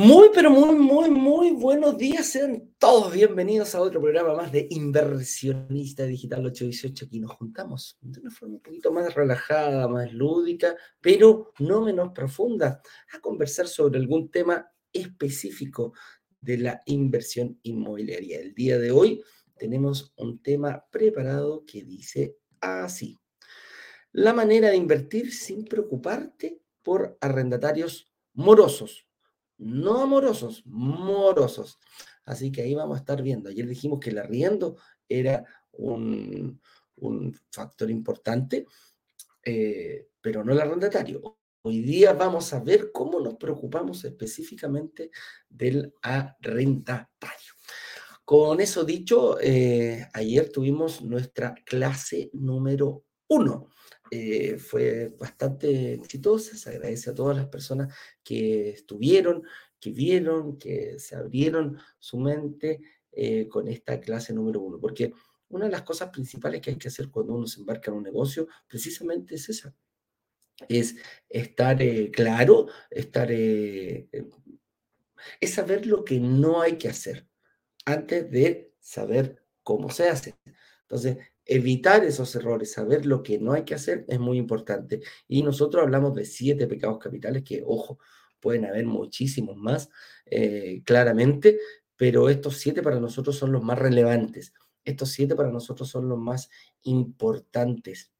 Muy, pero muy, muy, muy buenos días. Sean todos bienvenidos a otro programa más de Inversionista Digital 818. Aquí nos juntamos de una forma un poquito más relajada, más lúdica, pero no menos profunda, a conversar sobre algún tema específico de la inversión inmobiliaria. El día de hoy tenemos un tema preparado que dice así. La manera de invertir sin preocuparte por arrendatarios morosos no amorosos, morosos. Así que ahí vamos a estar viendo. Ayer dijimos que el arriendo era un, factor importante, eh, pero no el arrendatario. Hoy día vamos a ver cómo nos preocupamos específicamente del arrendatario. Con eso dicho, eh, ayer tuvimos nuestra clase número uno. Eh, fue bastante exitosa. Se agradece a todas las personas que estuvieron, que vieron, que se abrieron su mente eh, con esta clase número uno. Porque una de las cosas principales que hay que hacer cuando uno se embarca en un negocio, precisamente es esa. Es estar eh, claro, estar, es saber lo que no hay que hacer antes de saber cómo se hace. Entonces, evitar esos errores, saber lo que no hay que hacer es muy importante. Y nosotros hablamos de siete pecados capitales que, ojo, pueden haber muchísimos más, eh, claramente, pero estos siete para nosotros son los más relevantes. Estos siete para nosotros son los más importantes.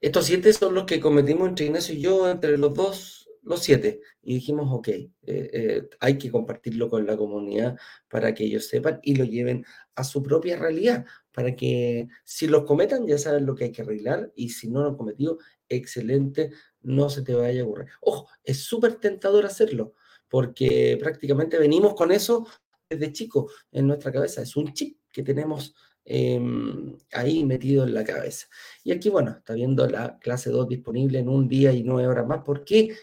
Estos siete son los que cometimos entre Ignacio y yo, entre los dos, los siete, y dijimos, ok, eh, eh, hay que compartirlo con la comunidad para que ellos sepan y lo lleven a su propia realidad, para que si los cometan ya saben lo que hay que arreglar y si no lo han cometido, excelente, no se te vaya a ocurrir. Ojo, es súper tentador hacerlo, porque prácticamente venimos con eso desde chico en nuestra cabeza, es un chip que tenemos em, ahí metido en la cabeza. Y aquí, bueno, está viendo la clase 2 disponible en un día y nueve horas más, porque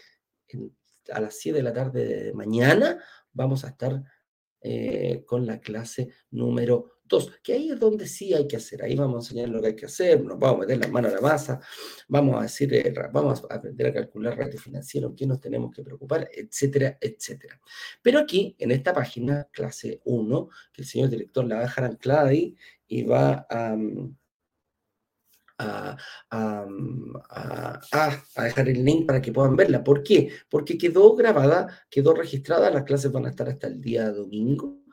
a las 7 de la tarde de mañana vamos a estar eh, con la clase número 2, que ahí es donde sí hay que hacer, ahí vamos a enseñar lo que hay que hacer, nos vamos a meter las manos a la masa, vamos a decir, eh, vamos a aprender a calcular ratio financiero, qué nos tenemos que preocupar, etcétera, etcétera. Pero aquí, en esta página, clase 1, que el señor director la va a dejar anclada ahí y va a... Mm, a, dejar el link para que puedan verla. ¿Por qué? Porque quedó grabada, quedó registrada, las clases van a estar hasta el día domingo.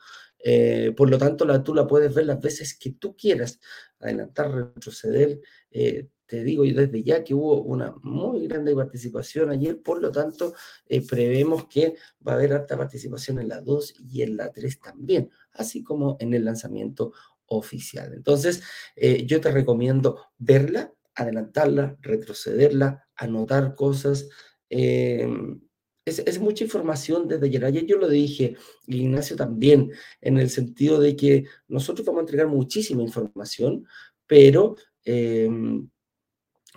Eh, por lo tanto, la, tú la puedes ver las veces que tú quieras, adelantar, retroceder. Eh, te digo y desde ya que hubo una muy grande participación ayer, por lo tanto, eh, prevemos que va a haber alta participación en la 2 y en la 3 también, así como en el lanzamiento oficial. Entonces, yo te recomiendo verla, adelantarla, retrocederla, anotar cosas. Es, mucha información desde ayer. Ayer yo lo dije, Ignacio también, en el sentido de que nosotros vamos a entregar muchísima información, pero em,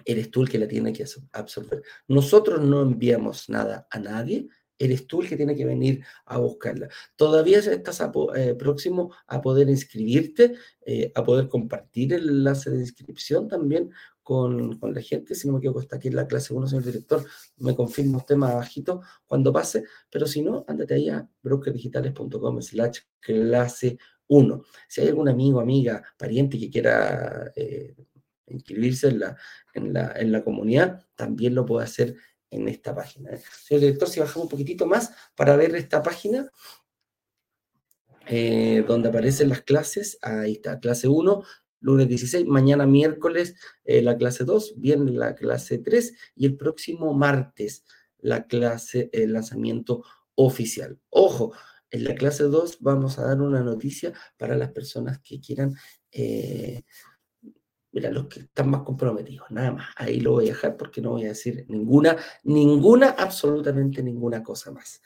eres tú el que la tiene que absorber. Nosotros no enviamos nada a nadie, eres tú el que tiene que venir a buscarla. Todavía estás eh, próximo a poder inscribirte, eh, a poder compartir el enlace de inscripción también con, la gente. Si no me equivoco, está aquí en la clase 1, señor director, me confirma usted más bajito cuando pase, pero si no, ándate ahí a brokerdigitales.com slash clase 1. Si hay algún amigo, amiga, pariente que quiera eh, inscribirse en la, en, la, en la comunidad, también lo puede hacer en esta página. Señor director, si bajamos un poquitito más para ver esta página, eh, donde aparecen las clases, ahí está, clase 1, lunes 16, mañana miércoles eh, la clase 2, viene la clase 3 y el próximo martes la clase, el lanzamiento oficial. Ojo, en la clase 2 vamos a dar una noticia para las personas que quieran Mira, los que están más comprometidos, nada más. Ahí lo voy a dejar porque no voy a decir ninguna, ninguna, absolutamente ninguna cosa más.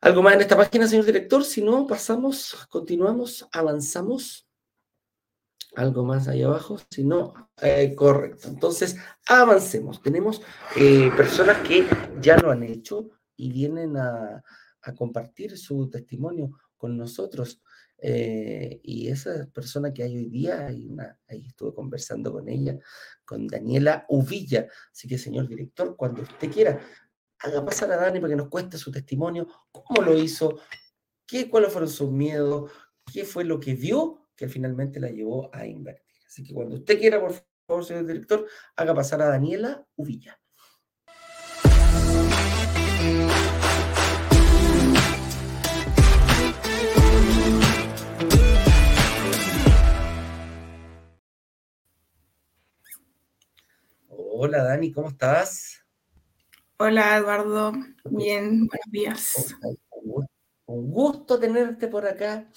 ¿Algo más en esta página, señor director? Si no, pasamos, continuamos, avanzamos. Algo más ahí abajo, si no, eh, correcto. Entonces, avancemos. Tenemos eh, personas que ya lo han hecho y vienen a, compartir su testimonio con nosotros. Eh, y esa persona que hay hoy día, ahí estuve conversando con ella, con Daniela Uvilla. Así que, señor director, cuando usted quiera, haga pasar a Dani para que nos cueste su testimonio, cómo lo hizo, qué, cuáles fueron sus miedos, qué fue lo que vio que finalmente la llevó a invertir. Así que cuando usted quiera, por favor, señor director, haga pasar a Daniela Uvilla. Hola Dani, ¿cómo estás? Hola Eduardo, bien, buenos días. Un gusto tenerte por acá.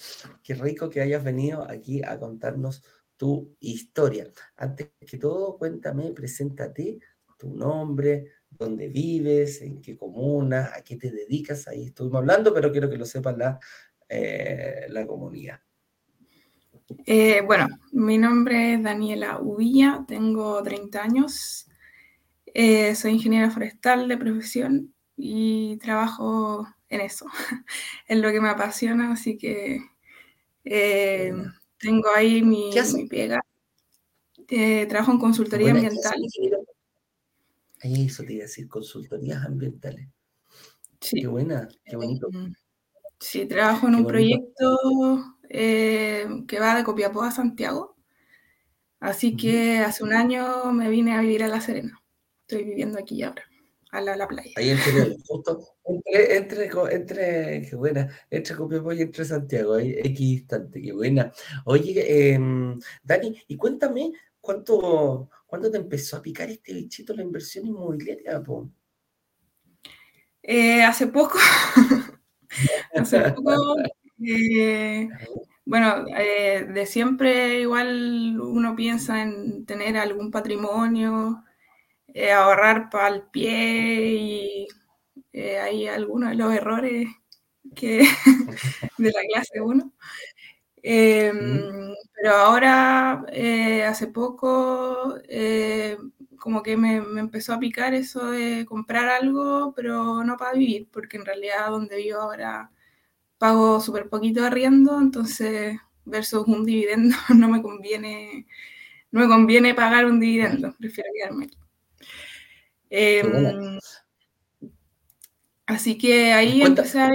Qué rico que hayas venido aquí a contarnos tu historia. Antes que todo, cuéntame, preséntate tu nombre, dónde vives, en qué comuna, a qué te dedicas. Ahí estuvimos hablando, pero quiero que lo sepa la, eh, la comunidad. Eh, bueno, mi nombre es Daniela Uvilla, tengo 30 años, eh, soy ingeniera forestal de profesión y trabajo en eso, en lo que me apasiona, así que eh, tengo ahí mi, mi pega. Eh, trabajo en consultoría ambiental. Ahí eso te iba a decir, consultorías ambientales. Sí. Qué buena, qué bonito. Mm, sí, trabajo en un proyecto que va de Copiapó a Santiago. Así que hace un año me vine a vivir a La Serena estoy viviendo aquí ahora, a la, playa. Ahí entre, justo, entre, entre, entre, qué buena, entre Copiapó y entre Santiago, ahí equidistante, qué buena. Oye, em, Dani, y cuéntame, ¿cuánto, ¿cuándo te empezó a picar este bichito la inversión inmobiliaria, eh, hace poco, hace poco, eh, bueno, eh, de siempre igual uno piensa en tener algún patrimonio, eh, ahorrar para el pie y eh, hay algunos de los errores que de la clase 1. Em, pero ahora, eh, hace poco, como que me, empezó a picar eso de comprar algo, pero no para vivir, porque en realidad donde vivo ahora pago súper poquito de arriendo, entonces versus un dividendo no me conviene, no me conviene pagar un dividendo, prefiero quedarme aquí. Em, así que ahí empecé a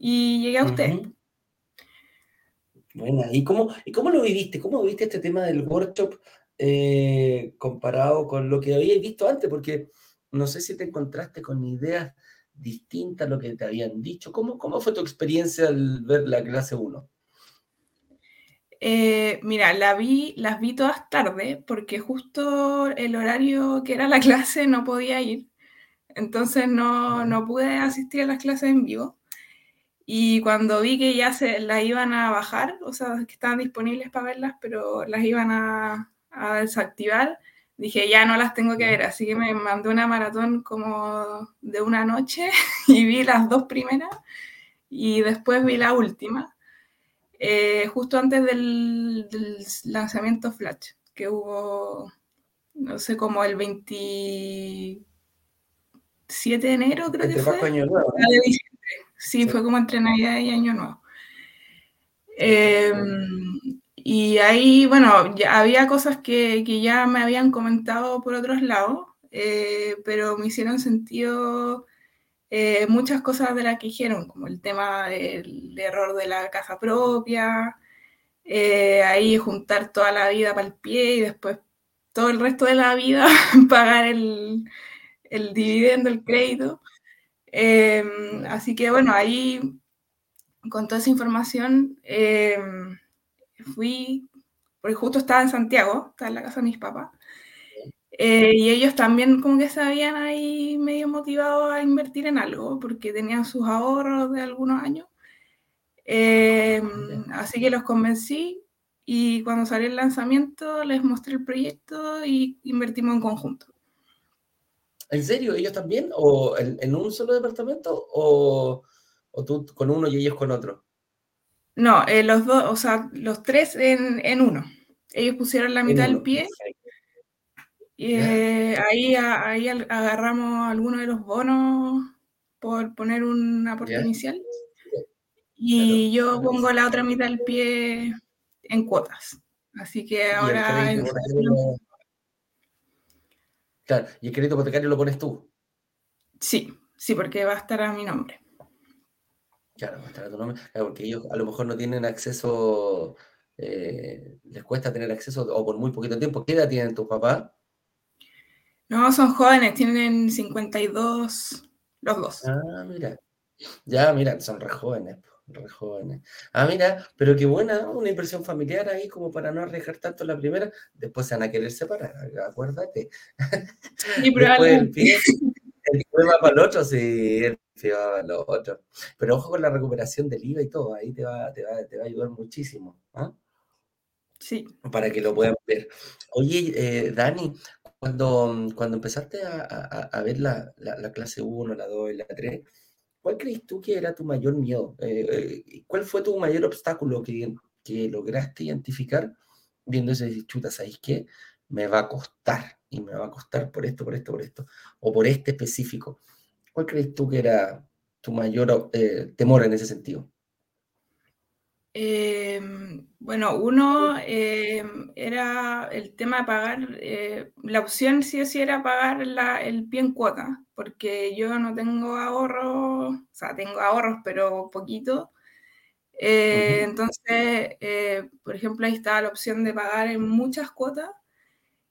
y llegué a usted. Bueno, ¿y cómo, ¿y cómo lo viviste? ¿Cómo viviste este tema del workshop eh, comparado con lo que habías visto antes? Porque no sé si te encontraste con ideas distintas a lo que te habían dicho. ¿Cómo, cómo fue tu experiencia al ver la clase 1? Eh, mira, la vi, las vi todas tarde porque justo el horario que era la clase no podía ir. Entonces no, no pude asistir a las clases en vivo. Y cuando vi que ya se las iban a bajar, o sea, que estaban disponibles para verlas, pero las iban a, a desactivar, dije, ya no las tengo que ver. Así que me mandé una maratón como de una noche y vi las dos primeras y después vi la última. Eh, justo antes del, lanzamiento Flash, que hubo, no sé, como el 27 de enero, creo que fue. Año nuevo, ah, Sí, fue como entre Navidad y Año Nuevo. Em, y ahí, bueno, ya había cosas que, que, ya me habían comentado por otros lados, eh, pero me hicieron sentido eh, muchas cosas de las que dijeron, como el tema del error de la casa propia, eh, ahí juntar toda la vida para el pie y después todo el resto de la vida pagar el, el, dividendo, el crédito. Em, así que bueno, ahí con toda esa información fui, porque justo estaba en Santiago, estaba en la casa de mis papás. Eh, y ellos también como que se habían ahí medio motivados a invertir en algo, porque tenían sus ahorros de algunos años. Em, así que los convencí y cuando salió el lanzamiento les mostré el proyecto y invertimos en conjunto. ¿En serio? ¿Ellos también? ¿O en, un solo departamento? ¿O, ¿O, tú con uno y ellos con otro? No, eh, los dos, o sea, los tres en, en uno. Ellos pusieron la mitad del pie y eh, ahí, ahí agarramos algunos de los bonos por poner un aporte inicial. Y yo pongo la otra mitad del pie en cuotas. Así que ahora... ¿Y el, claro, ¿y el crédito hipotecario lo pones tú? Sí, sí, porque va a estar a mi nombre. Claro, va a estar a tu nombre. porque ellos a lo mejor no tienen acceso, eh, les cuesta tener acceso o por muy poquito tiempo. ¿Qué edad tienen tus papás? No, son jóvenes, tienen 52 los dos. Ah, mira. Ya, mira, son re jóvenes, re jóvenes. Ah, mira, pero qué buena, una impresión familiar ahí como para no arriesgar tanto la primera. Después se van a querer separar, acuérdate. Sí, probablemente. El pie va para el otro, sí, el pie va para el otro. Pero ojo con la recuperación del IVA y todo, ahí te va, te va, te va a ayudar muchísimo. ¿ah? Sí. Para que lo puedan ver. Oye, eh, Dani, cuando, mm, cuando empezaste a, ver la, clase 1, la 2 y la 3, ¿cuál crees tú que era tu mayor miedo? Eh, eh, ¿Cuál fue tu mayor obstáculo que, lograste identificar viendo ese chuta, ¿sabéis qué? Me va a costar, y me va a costar por esto, por esto, por esto, o por este específico. ¿Cuál crees tú que era tu mayor eh, temor en ese sentido? Em, bueno, uno em, era el tema de pagar, eh, la opción sí o sí era pagar el pie en cuota, porque yo no tengo ahorros, o sea, tengo ahorros, pero poquito. Eh, entonces, eh, por ejemplo, ahí estaba la opción de pagar en muchas cuotas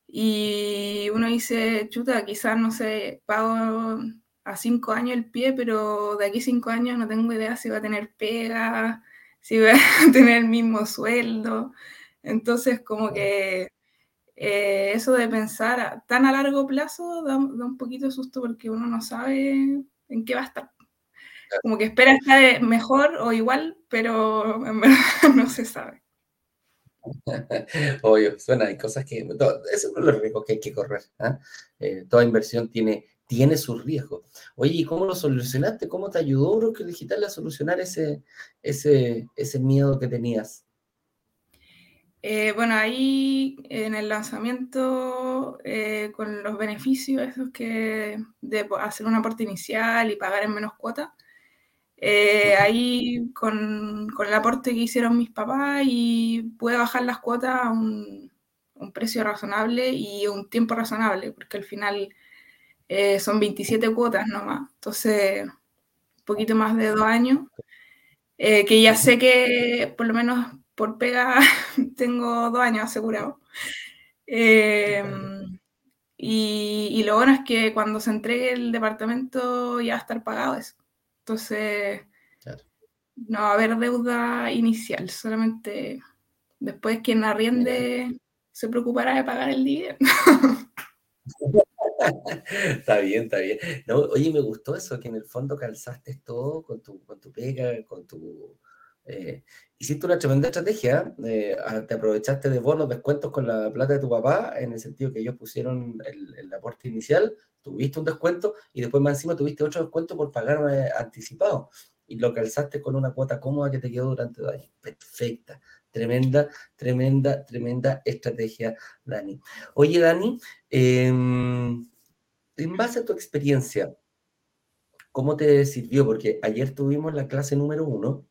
y uno dice, chuta, quizás, no sé, pago a cinco años el pie, pero de aquí cinco años no tengo idea si va a tener pega si voy a tener el mismo sueldo. Entonces, como que eh, eso de pensar tan a largo plazo da, un poquito de susto porque uno no sabe en qué va a estar. Como que espera estar mejor o igual, pero en verdad no se sabe. Obvio, suena, hay cosas que... eso es uno de los riesgos que hay que correr. ¿ah? Eh, toda inversión tiene tiene sus riesgos. Oye, ¿y cómo lo solucionaste? ¿Cómo te ayudó Broker Digital a solucionar ese, ese, ese miedo que tenías? Eh, bueno, ahí en el lanzamiento, eh, con los beneficios esos que de hacer un aporte inicial y pagar en menos cuotas, eh, ahí con, con, el aporte que hicieron mis papás y pude bajar las cuotas a un, un precio razonable y un tiempo razonable, porque al final eh, son 27 cuotas nomás, entonces un poquito más de dos años, eh, que ya sé que por lo menos por pega tengo dos años asegurados. Eh, y, lo bueno es que cuando se entregue el departamento ya va a estar pagado eso. Entonces, no va a haber deuda inicial, solamente después quien arriende se preocupará de pagar el dividendo. está bien, está bien. Oye, me gustó eso, que en el fondo calzaste todo con tu, con tu pega, con tu... Eh, hiciste una tremenda estrategia, eh, te aprovechaste de bonos, descuentos con la plata de tu papá, en el sentido que ellos pusieron el, aporte inicial, tuviste un descuento y después más encima tuviste otro descuento por pagar anticipado. Y lo calzaste con una cuota cómoda que te quedó durante dos años. Perfecta. Tremenda, tremenda, tremenda estrategia, Dani. Oye, Dani, em, en base a tu experiencia, ¿cómo te sirvió? Porque ayer tuvimos la clase número uno.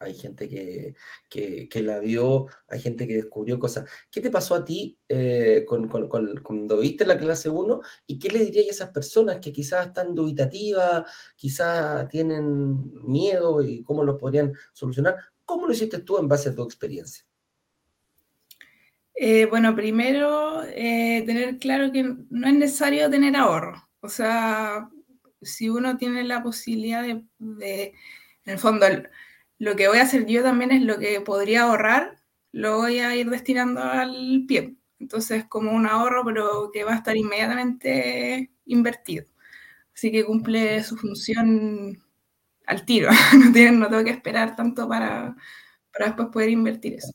Hay gente que, que, la vio, hay gente que descubrió cosas. ¿Qué te pasó a ti eh, cuando viste la clase 1? ¿Y qué le dirías a esas personas que quizás están dubitativas, quizás tienen miedo y cómo lo podrían solucionar? ¿Cómo lo hiciste tú en base a tu experiencia? Eh, bueno, primero eh, tener claro que no es necesario tener ahorro. O sea, si uno tiene la posibilidad de, en el fondo, lo que voy a hacer yo también es lo que podría ahorrar, lo voy a ir destinando al pie. Entonces, como un ahorro, pero que va a estar inmediatamente invertido. Así que cumple su función al tiro. no, no tengo que esperar tanto para, para después poder invertir eso.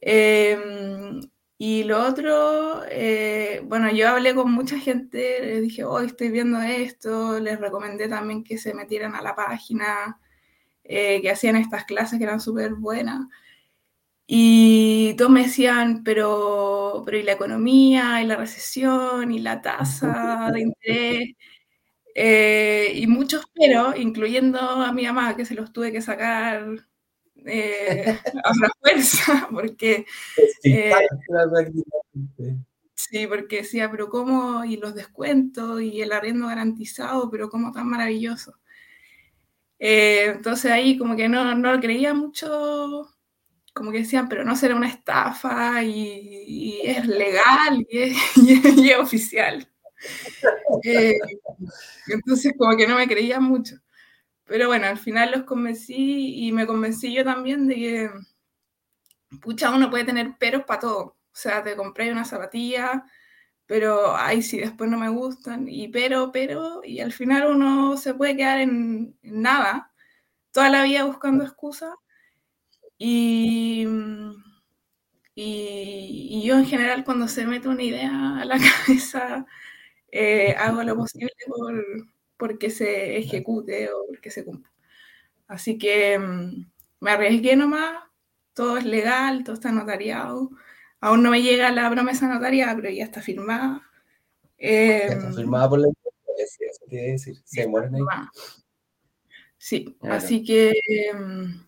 Em, y lo otro, eh, bueno, yo hablé con mucha gente, les dije, hoy estoy viendo esto, les recomendé también que se metieran a la página, eh, que hacían estas clases que eran súper buenas. Y todos me decían, pero, pero ¿y la economía, y la recesión, y la tasa de interés? Eh, y muchos pero, incluyendo a mi mamá, que se los tuve que sacar eh, a la fuerza, porque... Eh, Sí, porque decía, pero cómo, y los descuentos, y el arriendo garantizado, pero cómo tan maravilloso. Eh, entonces ahí como que no, no lo creía mucho, como que decían, pero no será una estafa, y, es legal, y es, oficial. Eh, entonces como que no me creía mucho. Pero bueno, al final los convencí y me convencí yo también de que, pucha, uno puede tener peros para todo. O sea, te compré una zapatilla, pero ay, sí, después no me gustan, y pero, pero, y al final uno se puede quedar en, nada, toda la vida buscando excusas. Y, y, yo en general cuando se mete una idea a la cabeza, eh, hago lo posible por, porque se ejecute o porque se cumpla. Así que mm, me arriesgué nomás, todo es legal, todo está notariado. Aún no me llega la promesa notaria, pero ya está firmada. está em, firmada por la empresa, eso quiere decir. Se mueren ahí. Sí, así que em,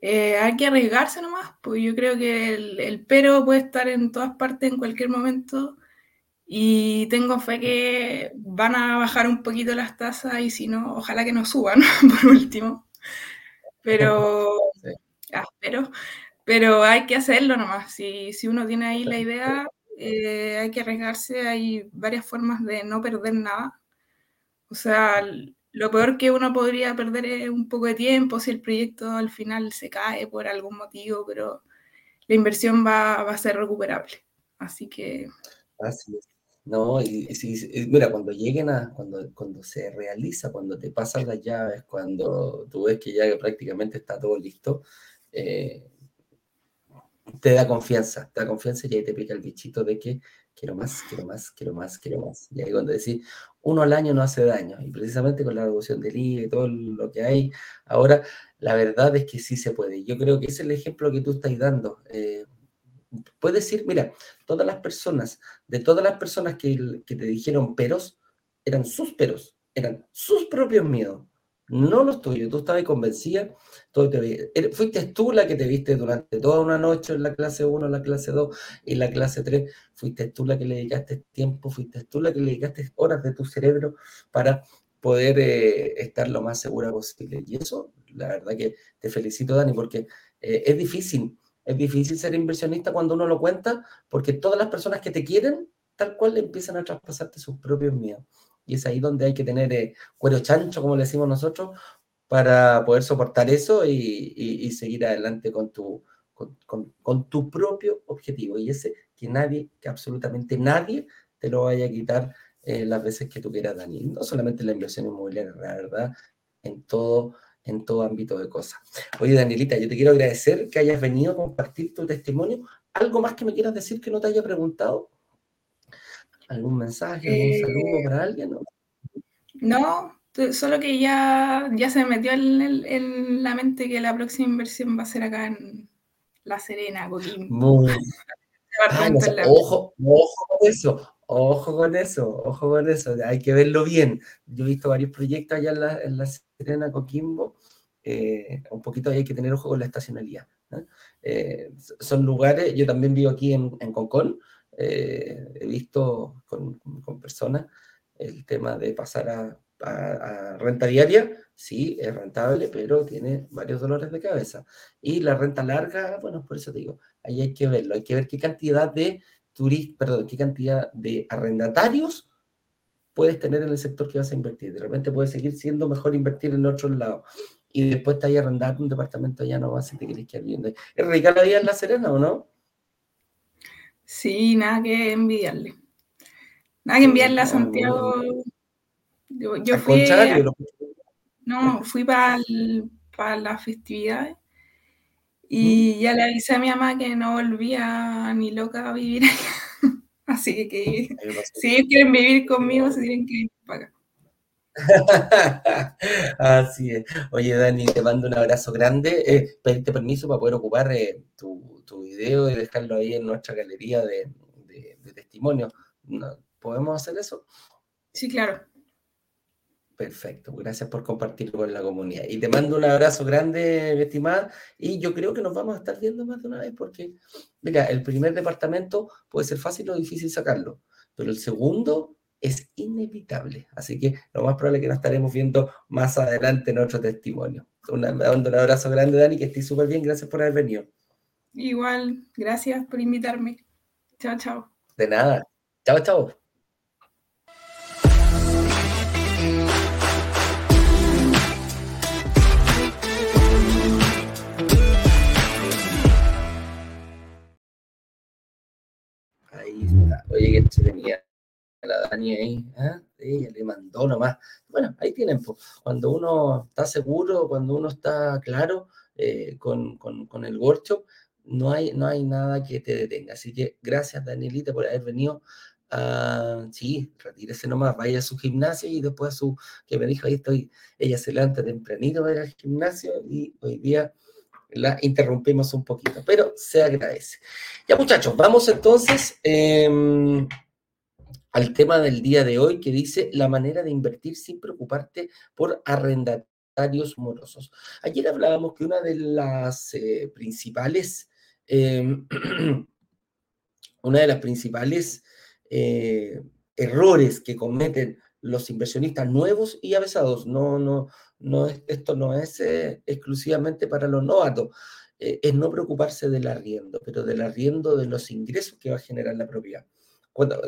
eh, hay que arriesgarse nomás, pues yo creo que el, el, pero puede estar en todas partes en cualquier momento y tengo fe que van a bajar un poquito las tasas y si no, ojalá que no suban por último. Pero, ah, pero pero hay que hacerlo nomás. Si, si uno tiene ahí la idea, eh, hay que arriesgarse. Hay varias formas de no perder nada. O sea, lo peor que uno podría perder es un poco de tiempo si el proyecto al final se cae por algún motivo, pero la inversión va, va a ser recuperable. Así que... Así es. No, y, y, mira, cuando lleguen a, cuando, cuando se realiza, cuando te pasan las llaves, cuando tú ves que ya prácticamente está todo listo, eh, te da confianza, te da confianza y ahí te pica el bichito de que quiero más, quiero más, quiero más, quiero más. Y ahí cuando decís, uno al año no hace daño. Y precisamente con la reducción del IVA y todo lo que hay, ahora la verdad es que sí se puede. Yo creo que ese es el ejemplo que tú estás dando. Eh, puedes decir, mira, todas las personas, de todas las personas que, te dijeron peros, eran sus peros, eran sus propios miedos no los tuyos. Tú estabas convencida, todo te, fuiste tú la que te viste durante toda una noche en la clase 1, en la clase 2 y la clase 3. Fuiste tú la que le dedicaste tiempo, fuiste tú la que le dedicaste horas de tu cerebro para poder eh, estar lo más segura posible. Y eso, la verdad que te felicito, Dani, porque eh, es difícil. Es difícil ser inversionista cuando uno lo cuenta, porque todas las personas que te quieren, tal cual, empiezan a traspasarte sus propios miedos. Y es ahí donde hay que tener eh, cuero chancho, como le decimos nosotros, para poder soportar eso y, seguir adelante con tu, con, tu propio objetivo. Y ese que nadie, que absolutamente nadie te lo vaya a quitar eh, las veces que tú quieras, Dani. No solamente en la inversión inmobiliaria, la verdad, en todo, en todo ámbito de cosas. Oye, Danielita, yo te quiero agradecer que hayas venido a compartir tu testimonio. ¿Algo más que me quieras decir que no te haya preguntado? ¿Algún mensaje, algún eh, saludo para alguien? No, solo que ya, ya se me metió en, la mente que la próxima inversión va a ser acá en La Serena, Coquimbo. ojo, ojo con eso, ojo con eso, ojo con eso, hay que verlo bien. Yo he visto varios proyectos allá en La, Serena, Coquimbo, eh, un poquito hay que tener ojo con la estacionalidad. Eh, son lugares, yo también vivo aquí en, en Concón, eh, he visto con, personas el tema de pasar a, renta diaria, sí, es rentable, pero tiene varios dolores de cabeza. Y la renta larga, bueno, por eso digo, ahí hay que verlo, hay que ver qué cantidad de turistas, perdón, qué cantidad de arrendatarios puedes tener en el sector que vas a invertir. De repente puede seguir siendo mejor invertir en otro lado. Y después te ahí arrendando un departamento ya no vas si te quieres quedar viendo. ¿Es rica la vida en La Serena o no? Sí, nada que envidiarle. Nada que enviarle a Santiago. Yo, fui. no, fui para para las festividades y ya le avisé a mi mamá que no volvía ni loca a vivir allá. Así que si quieren vivir conmigo, se tienen que ir para acá. Así es. Oye, Dani, te mando un abrazo grande. Eh, pedirte permiso para poder ocupar eh, tu, tu, video y dejarlo ahí en nuestra galería de, de, testimonios. ¿Podemos hacer eso? Sí, claro. Perfecto, gracias por compartir con la comunidad. Y te mando un abrazo grande, mi estimada, y yo creo que nos vamos a estar viendo más de una vez porque, mira, el primer departamento puede ser fácil o difícil sacarlo, pero el segundo es inevitable. Así que lo más probable es que nos estaremos viendo más adelante en otro testimonio. Un, un abrazo grande, Dani, que estés súper bien. Gracias por haber venido. Igual, gracias por invitarme. Chao, chao. De nada. Chao, chao. Dani ahí, ¿eh? ella le mandó nomás. Bueno, ahí tienen, cuando uno está seguro, cuando uno está claro eh, con, con, con, el workshop, no hay, no hay nada que te detenga. Así que gracias, Danielita, por haber venido. Uh, sí, retírese nomás, vaya a su gimnasio y después a su, que me dijo, ahí estoy, ella se levanta tempranito para ir al gimnasio y hoy día la interrumpimos un poquito, pero se agradece. Ya muchachos, vamos entonces eh, al tema del día de hoy que dice la manera de invertir sin preocuparte por arrendatarios morosos. Ayer hablábamos que una de las eh, principales Em, una de las principales eh, errores que cometen los inversionistas nuevos y avesados, no, no, no esto no es eh, exclusivamente para los novatos, es no preocuparse del arriendo, pero del arriendo de los ingresos que va a generar la propiedad. Cuando,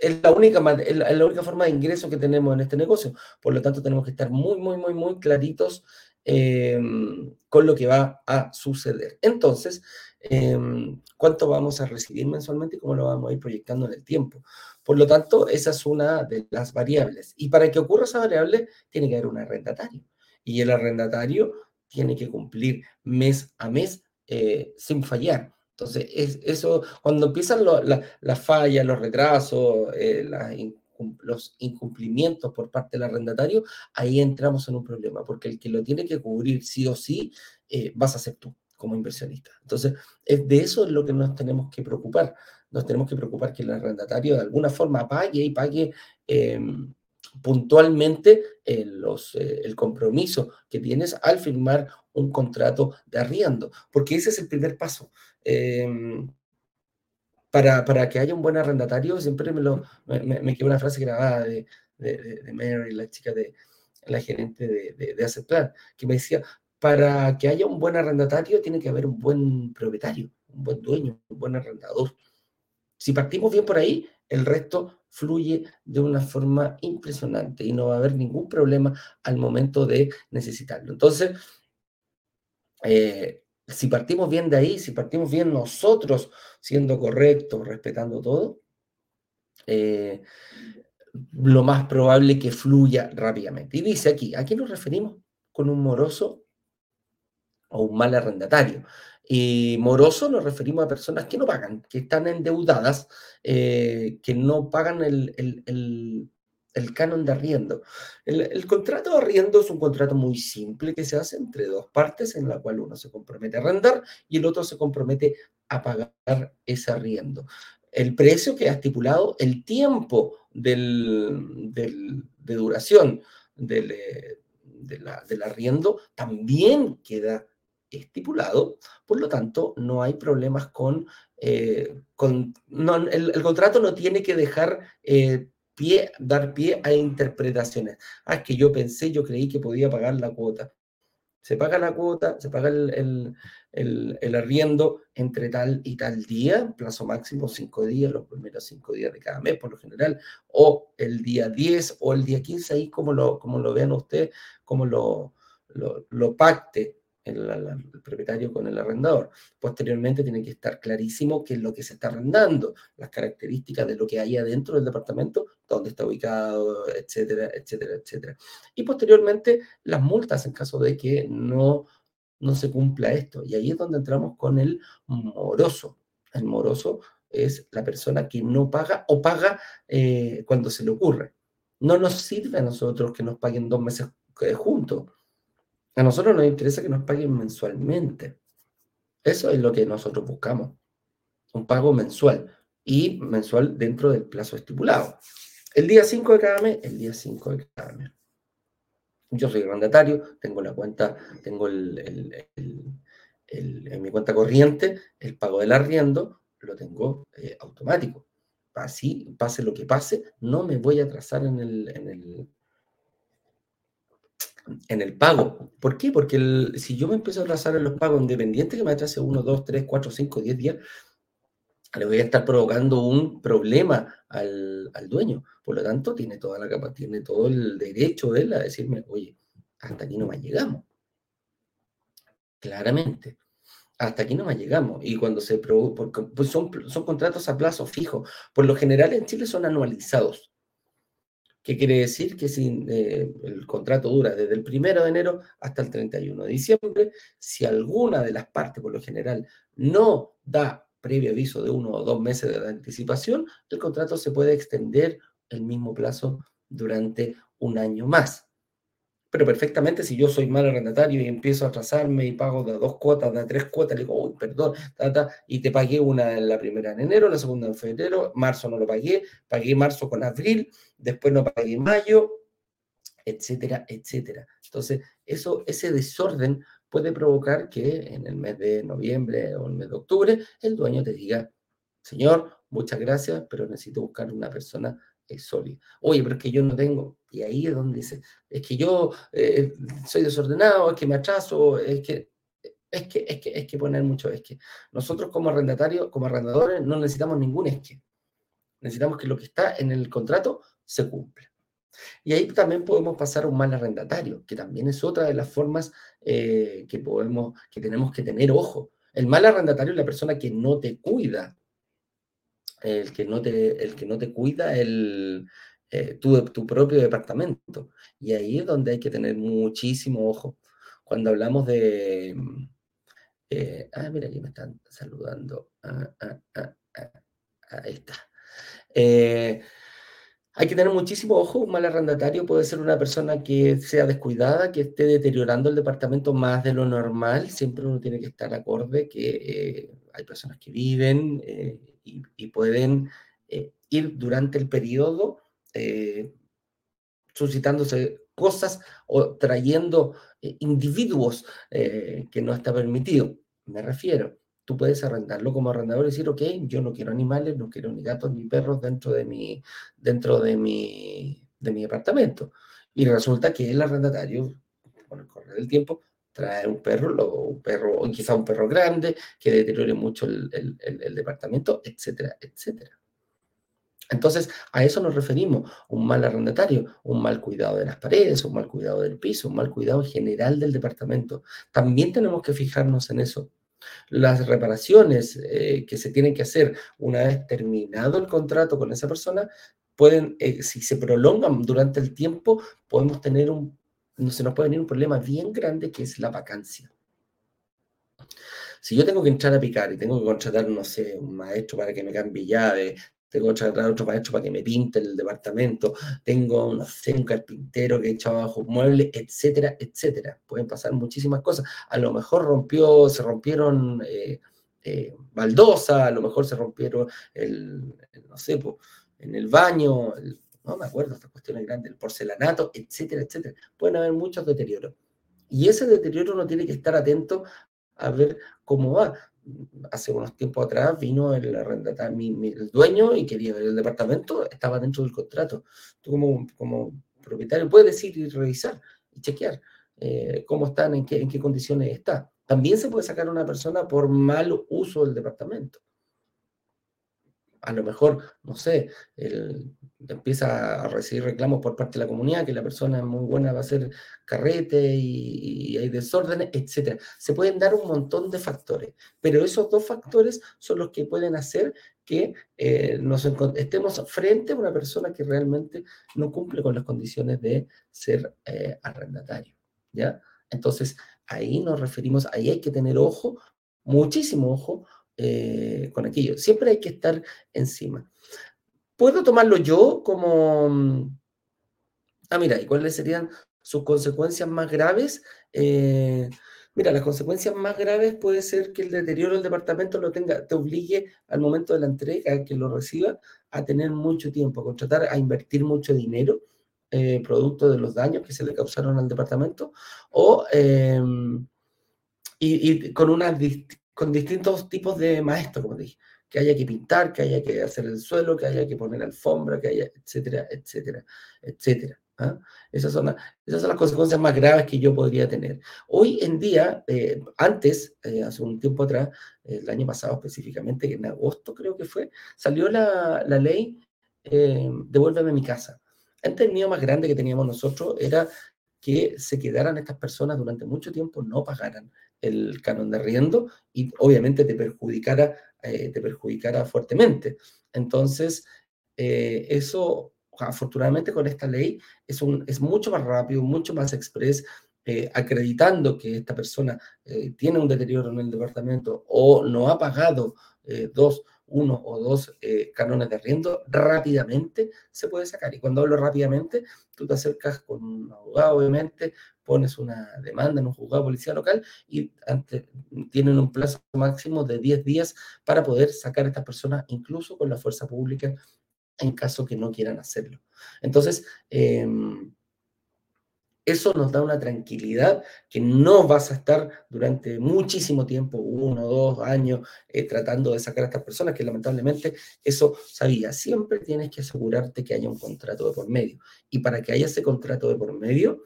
es la única, la única forma de ingreso que tenemos en este negocio. Por lo tanto, tenemos que estar muy, muy, muy, muy claritos em, con lo que va a suceder. Entonces, Em, cuánto vamos a recibir mensualmente y cómo lo vamos a ir proyectando en el tiempo. Por lo tanto, esa es una de las variables. Y para que ocurra esa variable, tiene que haber un arrendatario. Y el arrendatario tiene que cumplir mes a mes eh, sin fallar. Entonces, es, eso, cuando empiezan las fallas, los retrasos, eh, los incumplimientos por parte del arrendatario, ahí entramos en un problema, porque el que lo tiene que cubrir sí o sí eh, vas a ser tú como inversionista. Entonces, es de eso es lo que nos tenemos que preocupar. Nos tenemos que preocupar que el arrendatario de alguna forma pague y pague em, puntualmente eh, el compromiso que tienes al firmar un contrato de arriendo, porque ese es el primer paso. Em, para, para, que haya un buen arrendatario, siempre me, lo, me, me quedó una frase grabada de, de, de, Mary, la chica de la gerente de, de, de que me decía, para que haya un buen arrendatario tiene que haber un buen propietario, un buen dueño, un buen arrendador. Si partimos bien por ahí, el resto fluye de una forma impresionante y no va a haber ningún problema al momento de necesitarlo. Entonces, eh, si partimos bien de ahí, si partimos bien nosotros siendo correctos, respetando todo, eh, lo más probable que fluya rápidamente. Y dice aquí, ¿a qué nos referimos con un moroso o un mal arrendatario. Y moroso nos referimos a personas que no pagan, que están endeudadas, eh, que no pagan el, el, canon de arriendo. El, contrato de arriendo es un contrato muy simple que se hace entre dos partes en la cual uno se compromete a arrendar y el otro se compromete a pagar ese arriendo. El precio que ha estipulado, el tiempo del, de duración del, eh, del arriendo también queda estipulado, por lo tanto, no hay problemas con, eh, con el, contrato no tiene que dejar eh, dar pie a interpretaciones. Ah, es que yo pensé, yo creí que podía pagar la cuota. Se paga la cuota, se paga el, el, arriendo entre tal y tal día, plazo máximo cinco días, los primeros cinco días de cada mes por lo general, o el día 10 o el día 15, ahí como lo, como lo vean ustedes, como lo, lo pacte el, propietario con el arrendador. Posteriormente tiene que estar clarísimo qué es lo que se está arrendando, las características de lo que hay adentro del departamento, dónde está ubicado, etcétera, etcétera, etcétera. Y posteriormente las multas en caso de que no, no se cumpla esto. Y ahí es donde entramos con el moroso. El moroso es la persona que no paga o paga eh, cuando se le ocurre. No nos sirve a nosotros que nos paguen dos meses eh, juntos a nosotros nos interesa que nos paguen mensualmente. Eso es lo que nosotros buscamos. Un pago mensual y mensual dentro del plazo estipulado. El día 5 de cada mes, el día 5 de cada mes. Yo soy arrendatario, tengo la cuenta, tengo el, en mi cuenta corriente, el pago del arriendo lo tengo eh, automático. Así, pase lo que pase, no me voy a atrasar en el, en el pago. ¿Por qué? Porque si yo me empiezo a atrasar en los pagos, independiente que me atrase 1, 2, 3, 4, 5, 10 días, le voy a estar provocando un problema al, dueño. Por lo tanto, tiene toda la capa, tiene todo el derecho de él a decirme, oye, hasta aquí no más llegamos. Claramente. Hasta aquí no más llegamos. Y cuando se porque pues son, son contratos a plazo fijo. Por lo general en Chile son anualizados. ¿Qué quiere decir? Que si eh, el contrato dura desde el 1 de enero hasta el 31 de diciembre, si alguna de las partes, por lo general, no da previo aviso de uno o dos meses de anticipación, el contrato se puede extender el mismo plazo durante un año más. Pero perfectamente, si yo soy mal arrendatario y empiezo a atrasarme y pago de dos cuotas, de tres cuotas, le digo, uy, perdón, y te pagué una en la primera en enero, la segunda en febrero, marzo no lo pagué, pagué marzo con abril, después no pagué mayo, etcétera, etcétera. Entonces, eso, ese desorden puede provocar que en el mes de noviembre o el mes de octubre el dueño te diga, señor, muchas gracias, pero necesito buscar una persona eh, sólida. Oye, pero es que yo no tengo, y ahí es donde dice, es que yo eh, soy desordenado, es que me atraso, es que, es que, es que, es que poner mucho es que. Nosotros como arrendatarios, como arrendadores, no necesitamos ningún es que. Necesitamos que lo que está en el contrato se cumpla. Y ahí también podemos pasar a un mal arrendatario, que también es otra de las formas eh, que, podemos, que tenemos que tener ojo. El mal arrendatario es la persona que no te cuida, el que no te, el que no te cuida el, eh, tu, propio departamento. Y ahí es donde hay que tener muchísimo ojo. Cuando hablamos de... Eh, ah, mira, aquí me están saludando. Ah, ah, ah, ahí está. Hay que tener muchísimo ojo, un mal arrendatario puede ser una persona que sea descuidada, que esté deteriorando el departamento más de lo normal, siempre uno tiene que estar acorde que eh, hay personas que viven eh, y, pueden eh, ir durante el periodo suscitándose cosas o trayendo individuos que no está permitido. Me refiero tú puedes arrendarlo como arrendador y decir, ok, yo no quiero animales, no quiero ni gatos ni perros dentro de mi, dentro de mi, de mi departamento. Y resulta que el arrendatario, con el correr del tiempo, trae un perro, un perro, o quizá un perro grande, que deteriore mucho el, el, departamento, etcétera, etcétera. Entonces, a eso nos referimos, un mal arrendatario, un mal cuidado de las paredes, un mal cuidado del piso, un mal cuidado general del departamento. También tenemos que fijarnos en eso. Las reparaciones eh, que se tienen que hacer una vez terminado el contrato con esa persona, pueden, eh, si se prolongan durante el tiempo, podemos tener un, se nos puede venir un problema bien grande que es la vacancia. Si yo tengo que entrar a picar y tengo que contratar, no sé, un maestro para que me cambie llave, tengo que tratar a otro maestro para que me pinte el departamento, tengo, no sé, un carpintero que echa abajo muebles, etcétera, etcétera. Pueden pasar muchísimas cosas. A lo mejor rompió, se rompieron eh, eh, baldosa, a lo mejor se rompieron el, no sé, en el baño, no me acuerdo, estas cuestiones grandes, el porcelanato, etcétera, etcétera. Pueden haber muchos deterioros. Y ese deterioro uno tiene que estar atento a ver cómo va hace unos tiempos atrás vino el el dueño y quería ver el departamento, estaba dentro del contrato. Tú como, como propietario puedes ir y revisar y chequear eh, cómo están, en qué, en qué condiciones está. También se puede sacar una persona por mal uso del departamento a lo mejor, no sé, empieza a recibir reclamos por parte de la comunidad, que la persona es muy buena va a hacer carrete y, hay desórdenes, etc. Se pueden dar un montón de factores, pero esos dos factores son los que pueden hacer que eh, nos estemos frente a una persona que realmente no cumple con las condiciones de ser eh, arrendatario. ¿ya? Entonces, ahí nos referimos, ahí hay que tener ojo, muchísimo ojo, eh, con aquello. Siempre hay que estar encima. ¿Puedo tomarlo yo como... Mm, ah, mira, ¿y cuáles serían sus consecuencias más graves? Eh, mira, las consecuencias más graves puede ser que el deterioro del departamento lo tenga, te obligue al momento de la entrega, que lo reciba, a tener mucho tiempo, a contratar, a invertir mucho dinero eh, producto de los daños que se le causaron al departamento, o em, y, con, una, con distintos tipos de maestros, como dije, que haya que pintar, que haya que hacer el suelo, que haya que poner alfombra, que haya, etcétera, etcétera, etcétera. ¿ah? Esas, son esas son las consecuencias más graves que yo podría tener. Hoy en día, eh, antes, eh, hace un tiempo atrás, el año pasado específicamente, en agosto creo que fue, salió la, la ley eh, Devuélveme mi casa. Antes el miedo más grande que teníamos nosotros era que se quedaran estas personas durante mucho tiempo, no pagaran el canon de arriendo y obviamente te perjudicara, te perjudicara fuertemente. Entonces, eso afortunadamente con esta ley es, un, es mucho más rápido, mucho más express, eh, acreditando que esta persona eh, tiene un deterioro en el departamento o no ha pagado eh, dos, uno o dos canones de arriendo, rápidamente se puede sacar. Y cuando hablo rápidamente, tú te acercas con un abogado, obviamente, pones una demanda en un juzgado de policía local y tienen un plazo máximo de 10 días para poder sacar a estas personas, incluso con la fuerza pública en caso que no quieran hacerlo. Entonces, em, eso nos da una tranquilidad que no vas a estar durante muchísimo tiempo, uno, dos años, eh, tratando de sacar a estas personas, que lamentablemente eso sabía. Siempre tienes que asegurarte que haya un contrato de por medio. Y para que haya ese contrato de por medio,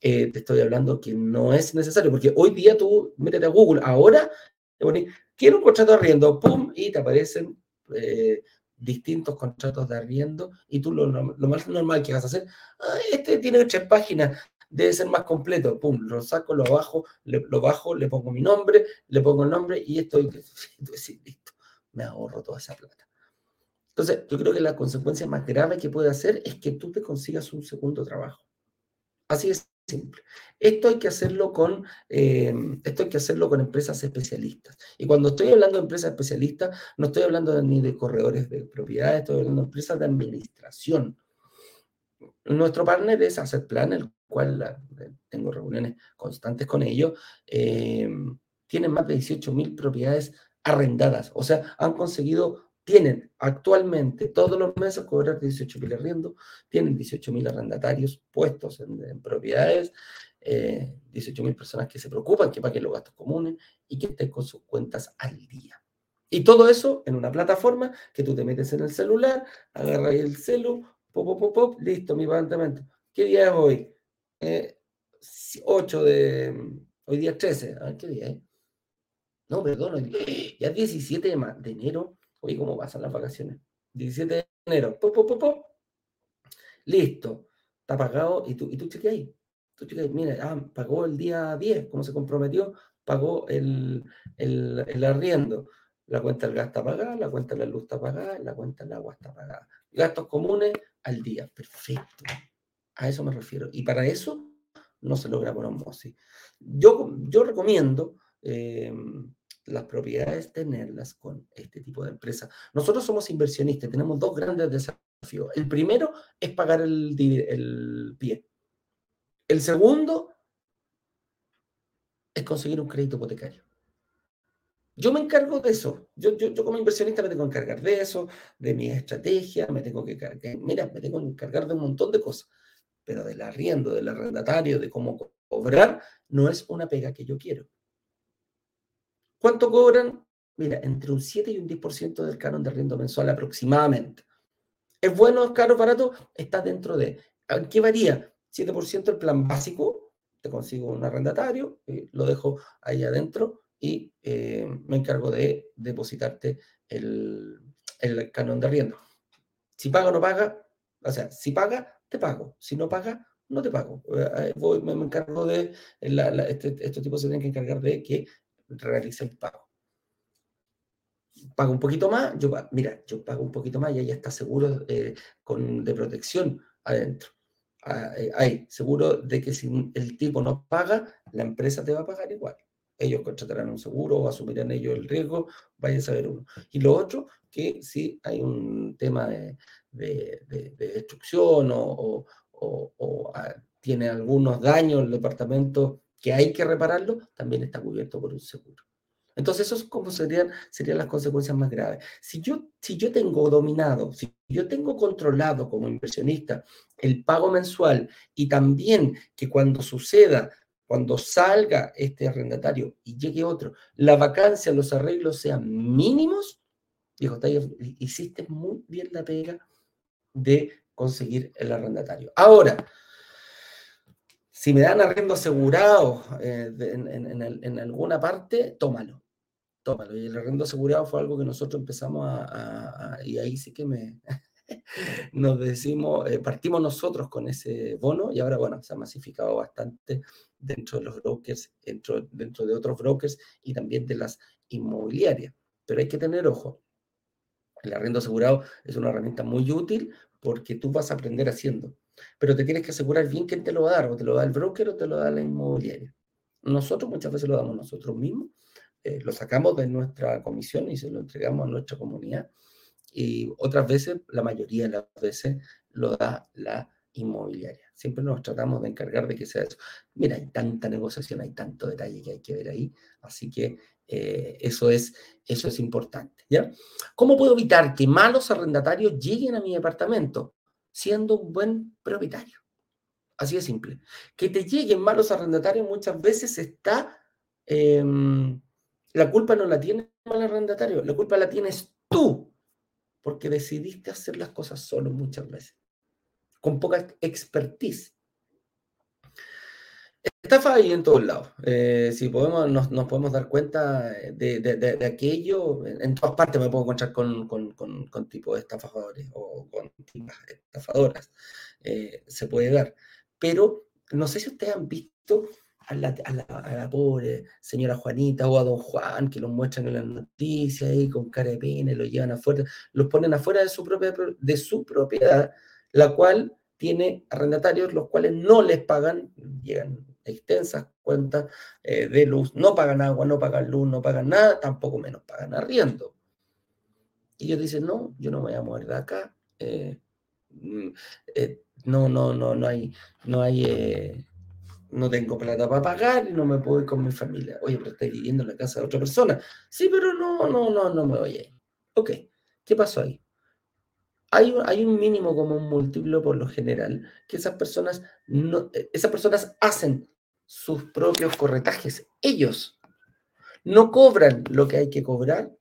eh, te estoy hablando que no es necesario, porque hoy día tú métete a Google, ahora te pones, quiero un contrato de arriendo, pum, y te aparecen eh, distintos contratos de arriendo y tú lo, lo, más normal que vas a hacer, este tiene tres páginas, debe ser más completo, pum, lo saco, lo bajo, lo bajo, le pongo mi nombre, le pongo el nombre y estoy, listo, me ahorro toda esa plata. Entonces, yo creo que la consecuencia más grave que puede hacer es que tú te consigas un segundo trabajo. Así es simple. Esto hay que hacerlo con, eh, esto hay que hacerlo con empresas especialistas. Y cuando estoy hablando de empresas especialistas, no estoy hablando ni de corredores de propiedades, estoy hablando de empresas de administración. Nuestro partner es Asset Plan, el cual tengo reuniones constantes con ellos. Eh, tienen más de 18.000 propiedades arrendadas, o sea, han conseguido tienen actualmente todos los meses cobrar 18 mil arriendo, tienen 18 mil arrendatarios puestos en, propiedades, eh, 18 mil personas que se preocupan, que paguen los gastos comunes y que estén con sus cuentas al día. Y todo eso en una plataforma que tú te metes en el celular, agarras el celu, pop, pop, pop, listo, mi departamento. ¿Qué día es hoy? 8 eh, de... Hoy día es 13. A ¿qué día es? No, perdón, ya es 17 de enero Oye, ¿cómo pasan las vacaciones? 17 de enero. Pop, pop, pop, Listo. Está pagado. Y tú, y tú ahí. Tú ahí. Mira, ah, pagó el día 10, como se comprometió, pagó el, el, el arriendo. La cuenta del gas está pagada, la cuenta de la luz está pagada, la cuenta del agua está pagada. Gastos comunes al día. Perfecto. A eso me refiero. Y para eso no se logra por osmosis. Yo, yo recomiendo eh, las propiedades, tenerlas con este tipo de empresas. Nosotros somos inversionistas, tenemos dos grandes desafíos. El primero es pagar el, el pie. El segundo es conseguir un crédito hipotecario. Yo me encargo de eso. Yo, yo, como inversionista me tengo que encargar de eso, de mi estrategia, me tengo que mira, me tengo que encargar de un montón de cosas. Pero del arriendo, del arrendatario, de cómo cobrar, no es una pega que yo quiero. ¿Cuánto cobran? Mira, entre un 7 y un 10% del canon de arriendo mensual aproximadamente. ¿Es bueno, es caro, barato? Está dentro de. ¿Qué varía? 7% el plan básico, te consigo un arrendatario, eh, lo dejo ahí adentro y eh, me encargo de depositarte el, canon de arriendo. Si paga o no paga, o sea, si paga, te pago. Si no paga, no te pago. Eh, me, encargo de, este, estos tipos se tienen que encargar de que realice el pago. Pago un poquito más, yo, mira, yo pago un poquito más y ya está seguro eh, con, de protección adentro. Ah, eh, ahí, seguro de que si el tipo no paga, la empresa te va a pagar igual. Ellos contratarán un seguro o asumirán ellos el riesgo, vayan a saber uno. Y lo otro, que si hay un tema de, destrucción o, ah, tiene algunos daños el departamento que hay que repararlo, también está cubierto por un seguro. Entonces, eso es como serían, serían las consecuencias más graves. Si yo, si yo tengo dominado, si yo tengo controlado como inversionista el pago mensual y también que cuando suceda, cuando salga este arrendatario y llegue otro, la vacancia, los arreglos sean mínimos, dijo, hiciste muy bien la pega de conseguir el arrendatario. Ahora, si me dan arrendo asegurado eh, en, alguna parte, tómalo tómalo. Y el arrendo asegurado fue algo que nosotros empezamos a, y ahí sí que me, nos decimos, eh, partimos nosotros con ese bono y ahora, bueno, se ha masificado bastante dentro de los brokers, dentro, dentro de otros brokers y también de las inmobiliarias. Pero hay que tener ojo. El arrendo asegurado es una herramienta muy útil porque tú vas a aprender haciendo, pero te tienes que asegurar bien quién te lo va a dar, o te lo da el broker o te lo da la inmobiliaria. Nosotros muchas veces lo damos nosotros mismos eh, lo sacamos de nuestra comisión y se lo entregamos a nuestra comunidad. Y otras veces, la mayoría de las veces, lo da la inmobiliaria. Siempre nos tratamos de encargar de que sea eso. Mira, hay tanta negociación, hay tanto detalle que hay que ver ahí, así que eh, eso, es, eso es importante. ¿ya? ¿Cómo puedo evitar que malos arrendatarios lleguen a mi departamento siendo un buen propietario? Así de simple. Que te lleguen malos arrendatarios muchas veces está... Em, la culpa no la tiene el arrendatario, la culpa la tienes tú, porque decidiste hacer las cosas solo muchas veces, con poca expertise. Estafa ahí en todos lados. Eh, si podemos, nos, podemos dar cuenta de, aquello, en, todas partes me puedo encontrar con, con, tipos de estafadores o con estafadoras. Eh, se puede dar. Pero no sé si ustedes han visto a la, pobre señora Juanita o a don Juan, que los muestran en las noticias ahí con cara de pena, los llevan afuera, los ponen afuera de su, propia, de su propiedad, la cual tiene arrendatarios, los cuales no les pagan, llegan extensas cuentas eh, de luz, no pagan agua, no pagan luz, no pagan nada, tampoco menos pagan arriendo. Y ellos dicen, no, yo no me voy a mover de acá, eh, mm, eh, no, no, no, no hay, no hay no tengo plata para pagar y no me puedo ir con mi familia. Oye, pero estoy viviendo en la casa de otra persona. Sí, pero no, no, no, no me voy a ir. Ok, ¿qué pasó ahí? Hay, un mínimo como un múltiplo por lo general, que esas personas, no, esas personas hacen sus propios corretajes. Ellos no cobran lo que hay que cobrar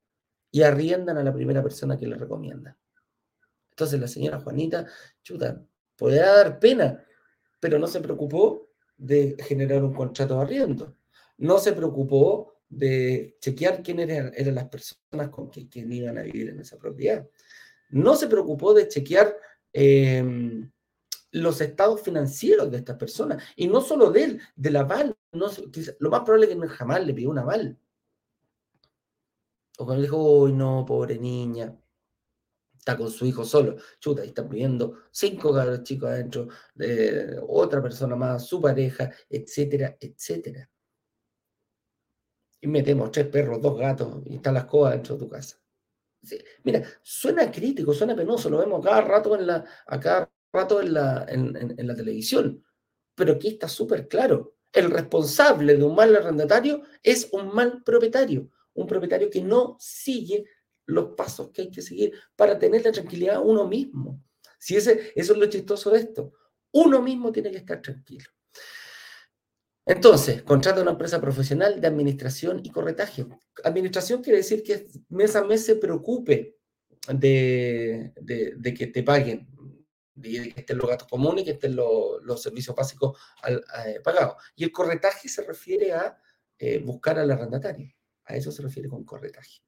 y arriendan a la primera persona que les recomienda. Entonces la señora Juanita, chuta, podría dar pena, pero no se preocupó de generar un contrato de arriendo. No se preocupó de chequear quiénes eran, las personas con que, iban a vivir en esa propiedad. No se preocupó de chequear em, los estados financieros de estas personas. Y no solo de él, del aval. No, lo más probable es que jamás le pidió un aval. O cuando dijo, uy, no, pobre niña, está con su hijo solo, chuta, y está viviendo cinco cabros chicos adentro, de otra persona más, su pareja, etcétera, etcétera. Y metemos tres perros, dos gatos, y están las cosas dentro de tu casa. Mira, suena crítico, suena penoso, lo vemos cada rato en la, a cada rato en la, en la televisión, pero aquí está súper claro. El responsable de un mal arrendatario es un mal propietario, un propietario que no sigue los pasos que hay que seguir para tener la tranquilidad uno mismo. Si ese, eso es lo chistoso de esto. Uno mismo tiene que estar tranquilo. Entonces, contrata una empresa profesional de administración y corretaje. Administración quiere decir que mes a mes se preocupe de, que te paguen, de que estén los gastos comunes que estén los, servicios básicos eh, pagados. Y el corretaje se refiere a eh, buscar al arrendatario. A eso se refiere con corretaje.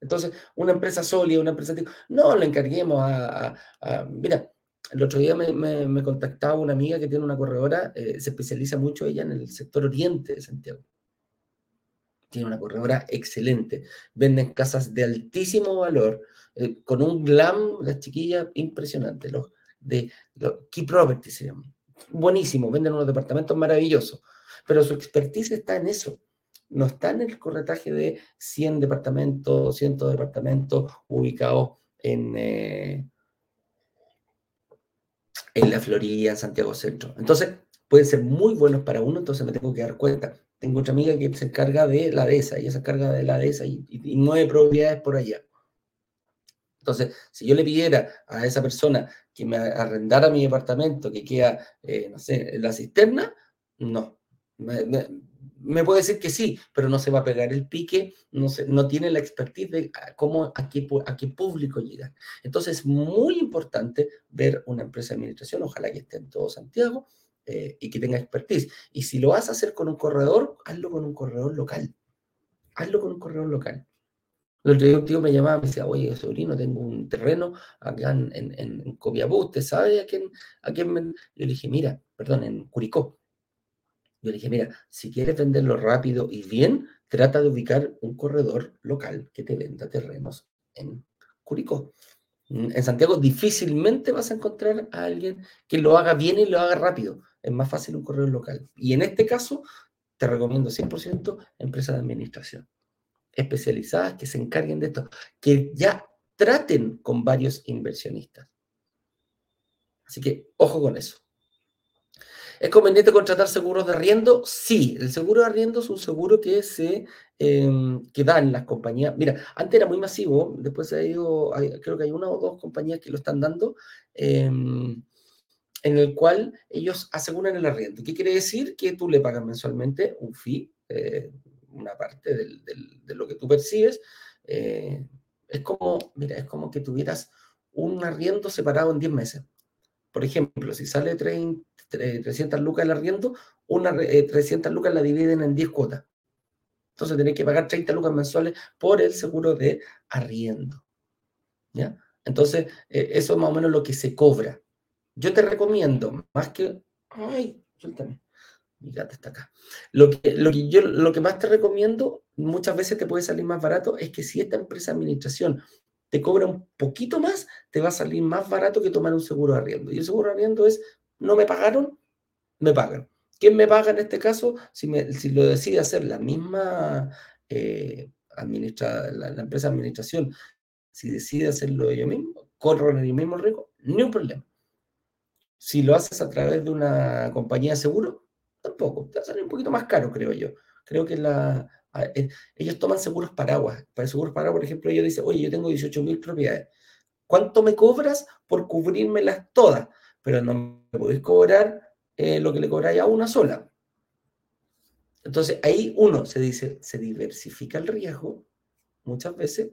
Entonces, una empresa sólida, una empresa... No, le encarguemos a, Mira, el otro día me, contactaba una amiga que tiene una corredora, eh, se especializa mucho ella en el sector oriente de Santiago. Tiene una corredora excelente. Venden casas de altísimo valor, eh, con un glam, las chiquillas, impresionante. Los de Key Property se llaman. Buenísimo, venden unos departamentos maravillosos. Pero su expertise está en eso no está en el corretaje de 100 departamentos, 100 departamentos ubicados en, eh, en la Florida, en Santiago Centro. Entonces, pueden ser muy buenos para uno, entonces me tengo que dar cuenta Tengo otra amiga que se encarga de la dehesa, ella se encarga de la dehesa y, y, y nueve propiedades por allá. Entonces, si yo le pidiera a esa persona que me arrendara mi departamento que queda, eh, no sé, la cisterna, no. Me, me, puede decir que sí, pero no se va a pegar el pique, no, tiene la expertise de cómo, a qué, a qué público llegar. Entonces, es muy importante ver una empresa de administración, ojalá que esté en todo Santiago, eh, y que tenga expertise. Y si lo vas a hacer con un corredor, hazlo con un corredor local. Hazlo con un corredor local. El otro día un tío me llamaba y me decía, oye, sobrino, tengo un terreno acá en, en, en ¿usted sabe a quién, a quién me... Yo le dije, mira, perdón, en Curicó. Yo le dije, mira, si quieres venderlo rápido y bien, trata de ubicar un corredor local que te venda terrenos en Curicó. Mm, en Santiago difícilmente vas a encontrar a alguien que lo haga bien y lo haga rápido. Es más fácil un corredor local. Y en este caso, te recomiendo 100% empresa de administración especializadas que se encarguen de esto, que ya traten con varios inversionistas. Así que ojo con eso. ¿Es conveniente contratar seguros de arriendo? Sí, el seguro de arriendo es un seguro que se eh, que dan las compañías. Mira, antes era muy masivo, después ha ido, creo que hay una o dos compañías que lo están dando, eh, en el cual ellos aseguran el arriendo. ¿Qué quiere decir? Que tú le pagas mensualmente un fee, eh, una parte de lo que tú percibes. Eh, es como, mira, es como que tuvieras un arriendo separado en 10 meses. Por ejemplo, si sale 30, 300 lucas el arriendo, una, eh, 300 lucas la dividen en 10 cuotas. Entonces tenés que pagar 30 lucas mensuales por el seguro de arriendo. ¿Ya? Entonces, eh, eso es más o menos lo que se cobra. Yo te recomiendo, más que... Ay, suéltame. Mi gata está acá. Lo que, lo, que lo que más te recomiendo, muchas veces te puede salir más barato, es que si esta empresa de administración te cobra un poquito más, te va a salir más barato que tomar un seguro de arriendo. Y el seguro de arriendo es, no me pagaron, me pagan. ¿Quién me paga en este caso? Si, me, si lo decide hacer la misma eh, la, empresa de administración, si decide hacerlo ellos mismos, corren el mismo riesgo, ni un problema. Si lo haces a través de una compañía de seguro, tampoco. Te va a salir un poquito más caro, creo yo. Creo que la, eh, ellos toman seguros paraguas. Para el seguro paraguas, por ejemplo, ellos dicen, oye, yo tengo 18 mil propiedades. ¿Cuánto me cobras por cubrírmelas todas? Pero no me podéis cobrar eh, lo que le cobráis a una sola. Entonces, ahí uno se dice, se diversifica el riesgo muchas veces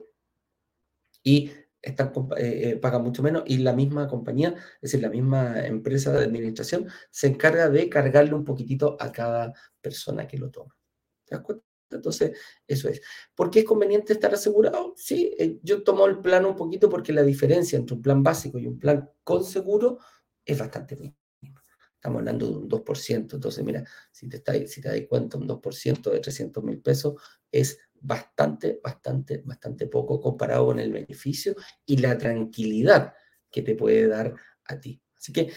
y están, eh, eh, pagan mucho menos y la misma compañía, es decir, la misma empresa de administración, se encarga de cargarle un poquitito a cada persona que lo toma. ¿Te das cuenta? Entonces, eso es. ¿Por qué es conveniente estar asegurado? Sí, eh, yo tomo el plan un poquito porque la diferencia entre un plan básico y un plan con seguro es bastante mínima. Estamos hablando de un 2%. Entonces, mira, si te, está, si te das cuenta, un 2% de 300 mil pesos es bastante, bastante, bastante poco comparado con el beneficio y la tranquilidad que te puede dar a ti. Así que,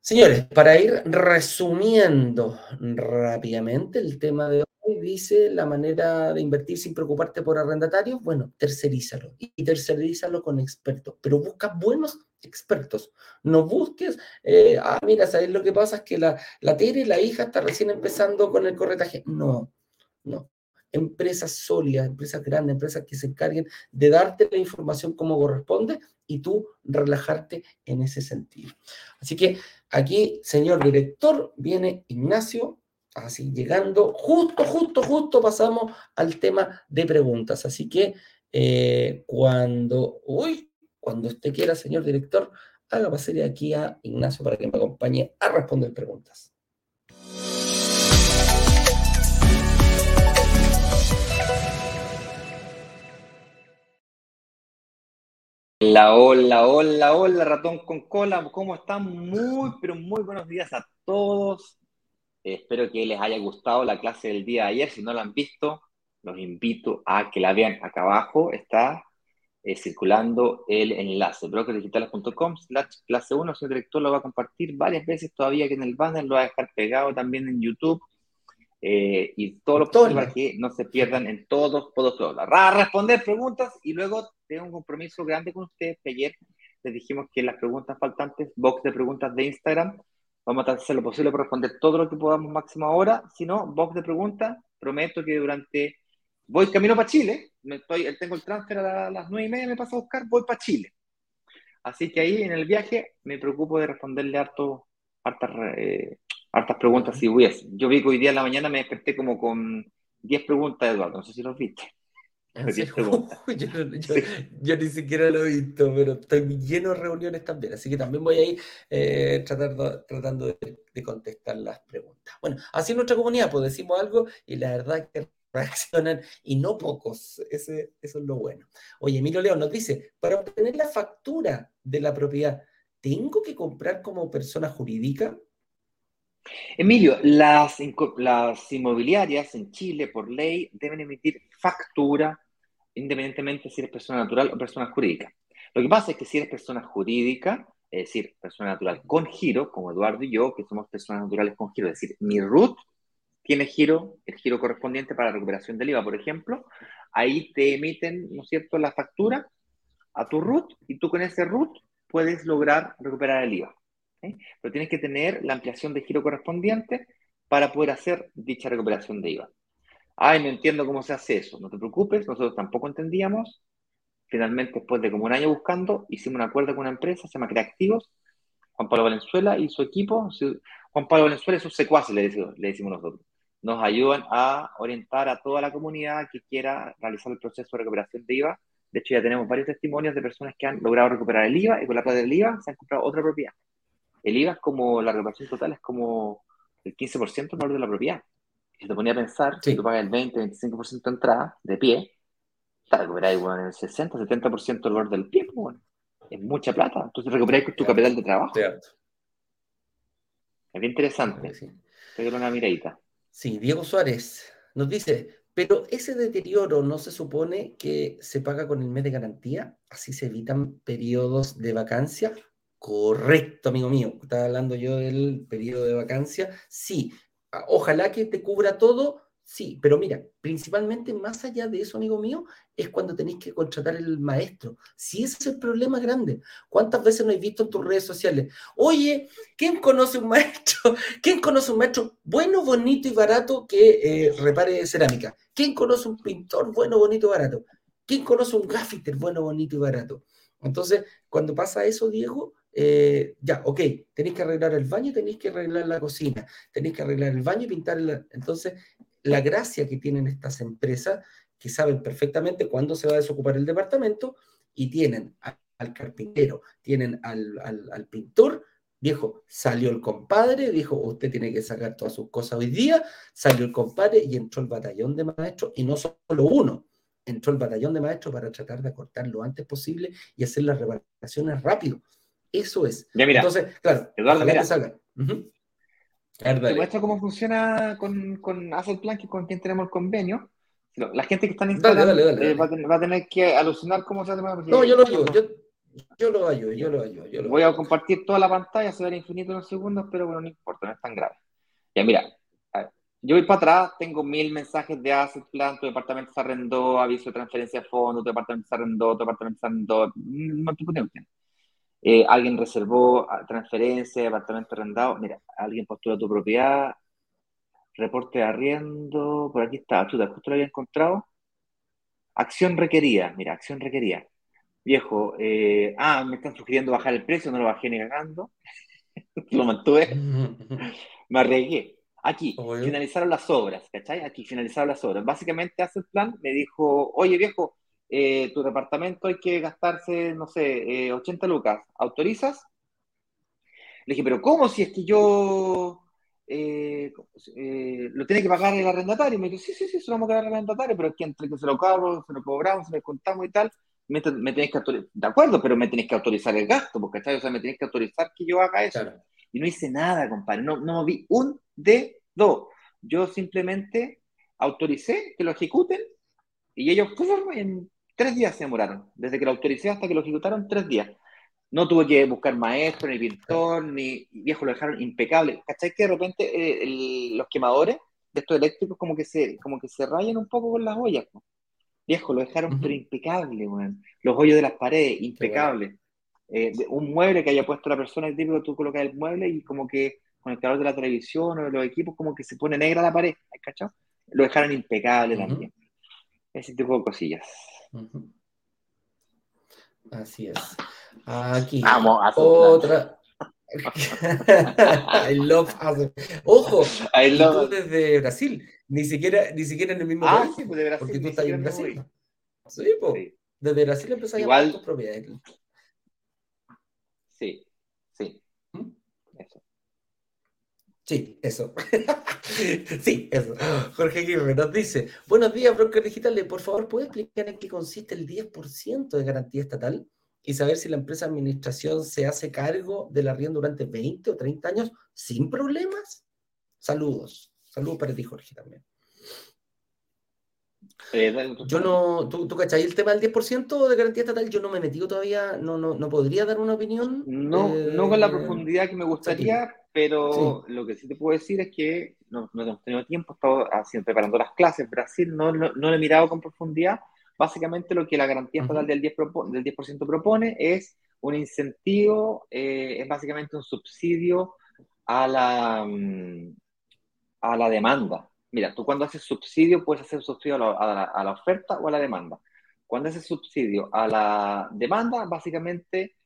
señores, para ir resumiendo rápidamente el tema de dice la manera de invertir sin preocuparte por arrendatarios, bueno, tercerízalo y tercerízalo con expertos, pero busca buenos expertos. No busques, eh, ah, mira, ¿sabes lo que pasa? Es que la, la Tere, la hija, está recién empezando con el corretaje. No, no empresas sólidas, empresas grandes, empresas que se encarguen de darte la información como corresponde y tú relajarte en ese sentido. Así que aquí, señor director, viene Ignacio, así llegando, justo, justo, justo pasamos al tema de preguntas. Así que eh, cuando, uy, cuando usted quiera, señor director, haga pasarle aquí a Ignacio para que me acompañe a responder preguntas. Hola, hola, hola, hola, ratón con cola, ¿cómo están? Muy, pero muy buenos días a todos. Eh, espero que les haya gustado la clase del día de ayer. Si no la han visto, los invito a que la vean. Acá abajo está eh, circulando el enlace, brokerdigitales.com slash clase 1. Señor director lo va a compartir varias veces todavía aquí en el banner, lo va a dejar pegado también en YouTube. Eh, y todo lo posible para que no se pierdan en todos, todos, todos. A responder preguntas y luego tengo un compromiso grande con ustedes que ayer les dijimos que las preguntas faltantes, box de preguntas de Instagram, Vamos a hacer lo posible para responder todo lo que podamos máximo ahora. Si no, box de preguntas. Prometo que durante... Voy camino para Chile. Me estoy, tengo el transfer a las nueve y media, me paso a buscar, voy para Chile. Así que ahí en el viaje me preocupo de responderle harto, hartas, eh, hartas preguntas si hubiese. Yo vi que hoy día en la mañana me desperté como con 10 preguntas, Eduardo. No sé si los viste. Yo, ni siquiera lo he visto, pero estoy lleno de reuniones también, así que también voy a ir eh, tratando, tratando de, contestar las preguntas. Bueno, así en nuestra comunidad, pues decimos algo y la verdad que reaccionan y no pocos, Ese, eso es lo bueno. Oye, Emilio León nos dice, para obtener la factura de la propiedad, ¿tengo que comprar como persona jurídica? Emilio, las, las inmobiliarias en Chile, por ley, deben emitir factura independientemente si eres persona natural o persona jurídica. Lo que pasa es que si eres persona jurídica, es decir, persona natural con giro, como Eduardo y yo, que somos personas naturales con giro, es decir, mi RUT tiene giro, el giro correspondiente para la recuperación del IVA, por ejemplo, ahí te emiten, ¿no es cierto?, la factura a tu RUT y tú con ese RUT puedes lograr recuperar el IVA. Pero tienes que tener la ampliación de giro correspondiente para poder hacer dicha recuperación de IVA. Ay, no entiendo cómo se hace eso. No te preocupes, nosotros tampoco entendíamos. Finalmente, después de como un año buscando, hicimos un acuerdo con una empresa, se llama Creativos, Juan Pablo Valenzuela y su equipo, Juan Pablo Valenzuela y sus secuaces, le decimos, le decimos nosotros, nos ayudan a orientar a toda la comunidad que quiera realizar el proceso de recuperación de IVA. De hecho, ya tenemos varios testimonios de personas que han logrado recuperar el IVA y con la plata del IVA se han comprado otra propiedad. El IVA es como, la recuperación total es como el 15% del valor de la propiedad si te ponía a pensar, si tú pagas el 20, 25% de entrada, de pie, recuperáis bueno, el 60, 70% del valor del pie, pues, es mucha plata. Entonces recuperáis tu capital de trabajo. Es bien interesante. Sí. una miradita. Sí, Diego Suárez nos dice, pero ese deterioro no se supone que se paga con el mes de garantía, así se evitan periodos de vacancia. Correcto, amigo mío. Estaba hablando yo del periodo de vacancia. Sí, ojalá que te cubra todo, sí, pero mira, principalmente más allá de eso, amigo mío, es cuando tenéis que contratar el maestro. Si ese es el problema grande, ¿cuántas veces no has visto en tus redes sociales? Oye, ¿quién conoce un maestro? ¿Quién conoce un maestro bueno, bonito y barato que eh, repare cerámica? ¿Quién conoce un pintor bueno, bonito y barato? ¿Quién conoce un gaffiter bueno, bonito y barato? Entonces, cuando pasa eso, Diego, eh, ya, ok, tenéis que arreglar el baño, tenéis que arreglar la cocina, tenéis que arreglar el baño y pintar el... Entonces, la gracia que tienen estas empresas, que saben perfectamente cuándo se va a desocupar el departamento, y tienen al carpintero, tienen al, al, pintor, viejo, salió el compadre, dijo, usted tiene que sacar todas sus cosas hoy día, salió el compadre y entró el batallón de maestros, y no solo uno, entró el batallón de maestros para tratar de acortar lo antes posible y hacer las reparaciones rápido. Eso es. Ya, mira. Entonces, claro, Eduardo, mira. Te muestro cómo funciona con, con Asset Plan, que con quien tenemos el convenio. La gente que está en Instagram eh, va, a tener, que alucinar cómo se hace. No, yo lo ayudo. Yo, yo lo ayudo, yo lo ayudo. Yo lo Voy a compartir toda la pantalla, se verá infinito en los segundos, pero bueno, no importa, no es tan grave. Ya, mira, yo voy para atrás, tengo mil mensajes de Asset Plan, tu departamento se arrendó, aviso de transferencia de fondos, tu departamento se arrendó, tu departamento se arrendó, no te eh, alguien reservó ah, transferencia, departamento arrendado, mira, alguien postula tu propiedad, reporte de arriendo, por aquí está, chuta, justo lo había encontrado. Acción requerida, mira, acción requerida. Viejo, eh, ah, me están sugiriendo bajar el precio, no lo bajé ni cagando. lo mantuve. me arriesgué. Aquí, finalizaron las obras, ¿cachai? Aquí finalizaron las obras. Básicamente hace el plan, me dijo, oye viejo, eh, tu departamento hay que gastarse, no sé, 80 eh, lucas, ¿autorizas? Le dije, pero ¿cómo si es que yo eh, lo tiene que pagar el arrendatario? me dijo, sí, sí, sí, se lo vamos a pagar al arrendatario, pero es que entre que se lo cobro, se lo cobramos, se lo contamos y tal, me, tenéis que autorizar, de acuerdo, pero me tenéis que autorizar el gasto, porque o sea, me tenéis que autorizar que yo haga eso. Y no hice nada, compadre, no, no vi un dedo. Yo simplemente autoricé que lo ejecuten y ellos, en Tres días se demoraron, desde que lo autoricé hasta que lo ejecutaron, tres días. No tuve que buscar maestro, ni pintor, ni viejo, lo dejaron impecable. ¿Cachai que de repente eh, los quemadores de estos eléctricos como que se, como que se rayan un poco con las ollas? Viejo, lo dejaron pero impecable, Los hoyos de las paredes, impecable. Eh, un mueble que haya puesto la persona, el típico, tú colocas el mueble y como que con el calor de la televisión o de los equipos, como que se pone negra la pared, ¿cachai? Lo dejaron impecable también. Ese tipo de cosillas. Así es. Aquí. Vamos a otra. I love Ojo, I love... tú desde Brasil, ni siquiera, ni siquiera en el mismo ah, país. Sí, pues de Brasil, porque tú estás en Brasil. Sí, pues. Desde Brasil empezó a tus propiedades. Sí. ¿Mm? Eso. Sí, eso. sí, eso. Jorge Aguirre nos dice, buenos días, broker digitales. Por favor, ¿puede explicar en qué consiste el 10% de garantía estatal? y saber si la empresa de administración se hace cargo del arriendo durante 20 o 30 años sin problemas. Saludos. Saludos para ti, Jorge, también. Eh, yo no, ¿tú, tú cachai el tema del 10% de garantía estatal? Yo no me he metido todavía, no, no, no podría dar una opinión. No, no con la profundidad que me gustaría, pero lo que sí te puedo decir es que no, no hemos tenido tiempo, he estado haciendo, preparando las clases. Brasil no, no, no lo he mirado con profundidad, Básicamente lo que la garantía estatal del 10%, del 10 propone es un incentivo, eh, es básicamente un subsidio a la, mm, a la demanda. Mira, tú cuando haces subsidio puedes hacer subsidio a la, oferta o a la demanda. Cuando haces subsidio a la demanda, básicamente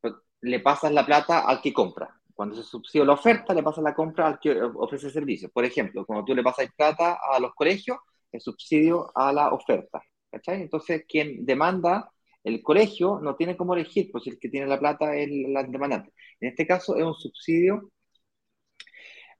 pues, le pasas la plata al que compra. Cuando se subsidio a la oferta, le pasas la compra al que ofrece servicio. Por ejemplo, cuando tú le pasas plata a los colegios, el subsidio a la oferta. Entonces, quien demanda el colegio no tiene cómo elegir, pues el que tiene la plata es la demandante. En este caso es un subsidio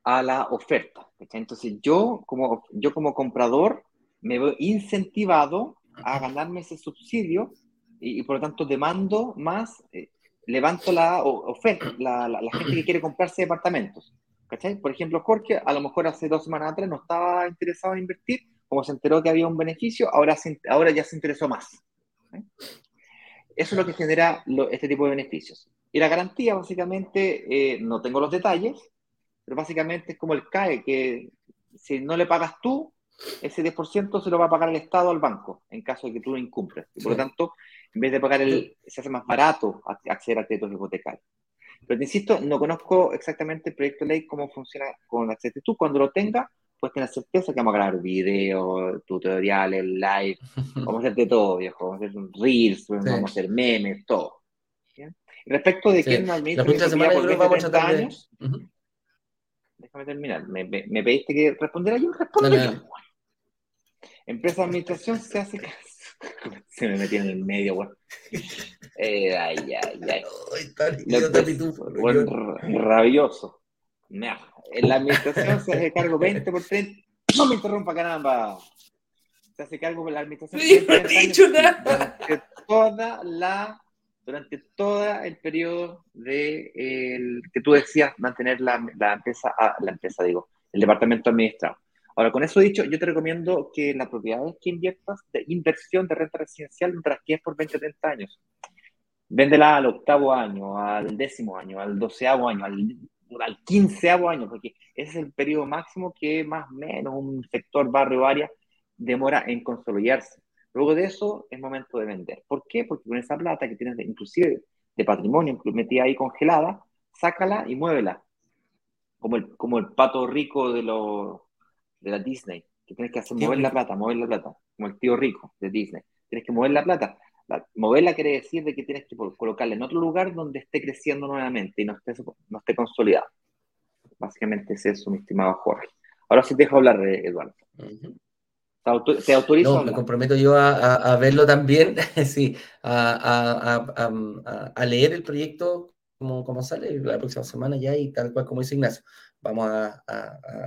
a la oferta. Entonces, yo como, yo como comprador me veo incentivado a ganarme ese subsidio y, por lo tanto demando más, eh, levanto la oferta, la, la, gente que quiere comprarse departamentos. Por ejemplo, Jorge, a lo mejor hace dos semanas atrás no estaba interesado en invertir, como se enteró que había un beneficio, ahora, ahora ya se interesó más. Eso es lo que genera este tipo de beneficios. Y la garantía, básicamente, eh, no tengo los detalles, pero básicamente es como el CAE, que si no le pagas tú, ese 10% se lo va a pagar el Estado al banco, en caso de que tú lo incumplas. Y por lo tanto, en vez de pagar el, se hace más barato acceder a créditos hipotecarios. Pero te insisto, no conozco exactamente el proyecto de ley, cómo funciona con la Tú Cuando lo tenga, pues tener certeza que vamos a grabar videos, tutoriales, live, vamos a hacer de todo, viejo, vamos a hacer reels, vamos a hacer memes, todo. respecto de quién administra la por 20, vamos 30 años, déjame terminar, me, me, pediste que respondiera yo, respondo yo. Empresa de administración se hace se me metió en el medio, güey. Eh, ay, ay, ay. rabioso. En la administración se hace cargo 20 por 30. No me interrumpa, caramba. Se hace cargo por la administración. Sí, no he dicho nada. Durante toda la, durante todo el periodo de el, que tú decías mantener la, la empresa, ah, la empresa digo, el departamento administrado. Ahora, con eso dicho, yo te recomiendo que las propiedades que inviertas de inversión de renta residencial las es por 20 o 30 años. Véndela al octavo año, al décimo año, al doceavo año, al al quinceavo año, porque ese es el periodo máximo que más o menos un sector, barrio o área demora en consolidarse. Luego de eso es momento de vender. ¿Por qué? Porque con esa plata que tienes inclusive de patrimonio metida ahí congelada, sácala y muévela. Como el, como el pato rico de, lo, de la Disney, que tienes que hacer mover la plata, mover la plata, como el tío rico de Disney. Tienes que mover la plata. moverla quiere decir de que tienes que colocarla en otro lugar donde esté creciendo nuevamente y no esté, no esté consolidado. Básicamente es eso, mi estimado Jorge. Ahora sí te dejo hablar, Eduardo. ¿Te autorizo? No, me comprometo yo a, verlo también, sí, a, leer el proyecto como, como sale la próxima semana ya y tal cual como dice Ignacio. Vamos a,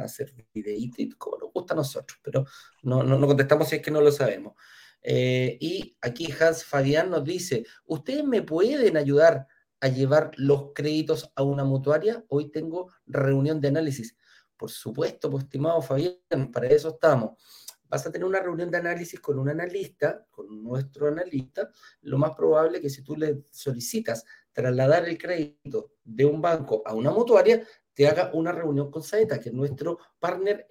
hacer videitos como nos gusta a nosotros, pero no, no, no contestamos si es que no lo sabemos. Eh, y aquí Hans Fabián nos dice, ¿ustedes me pueden ayudar a llevar los créditos a una mutuaria? Hoy tengo reunión de análisis. Por supuesto, pues, estimado Fabián, para eso estamos. Vas a tener una reunión de análisis con un analista, con nuestro analista. Lo más probable es que si tú le solicitas trasladar el crédito de un banco a una mutuaria, te haga una reunión con Saeta, que es nuestro partner,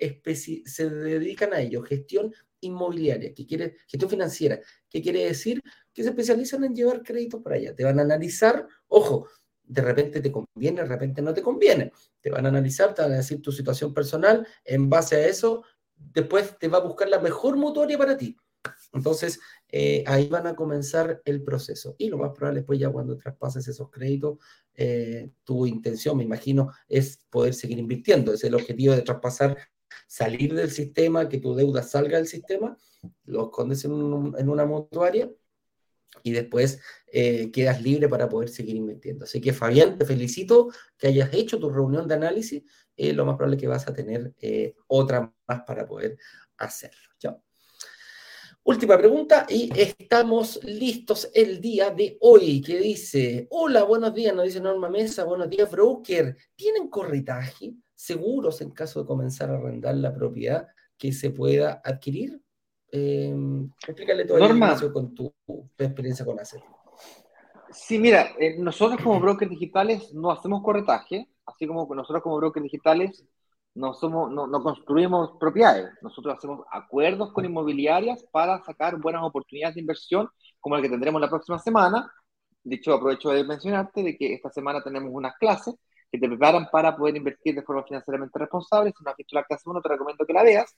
se dedican a ello, gestión inmobiliaria, que quiere, gestión financiera, que quiere decir que se especializan en llevar créditos para allá. Te van a analizar, ojo, de repente te conviene, de repente no te conviene. Te van a analizar, te van a decir tu situación personal, en base a eso, después te va a buscar la mejor mutuaria para ti. Entonces, eh, ahí van a comenzar el proceso. Y lo más probable es pues ya cuando traspases esos créditos, eh, tu intención, me imagino, es poder seguir invirtiendo. Es el objetivo de traspasar, salir del sistema, que tu deuda salga del sistema, lo escondes en, en una mutuaria y después eh, quedas libre para poder seguir invirtiendo. Así que Fabián, te felicito que hayas hecho tu reunión de análisis. Lo más probable es que vas a tener otra más para poder hacerlo. Última pregunta y estamos listos el día de hoy que dice, hola, buenos días, nos dice Norma Mesa, buenos días, broker. ¿Tienen corretaje seguros en caso de comenzar a arrendar la propiedad que se pueda adquirir? Eh, explícale todo Norma, con tu, experiencia con ACET. Sí, mira, eh, nosotros como brokers digitales no hacemos corretaje, así como nosotros como brokers digitales no, somos, no, construimos propiedades, nosotros hacemos acuerdos con inmobiliarias para sacar buenas oportunidades de inversión, como la que tendremos la próxima semana. De hecho, aprovecho de mencionarte de que esta semana tenemos unas clases que te preparan para poder invertir de forma financieramente responsable. Si no has visto la clase 1, te recomiendo que la veas.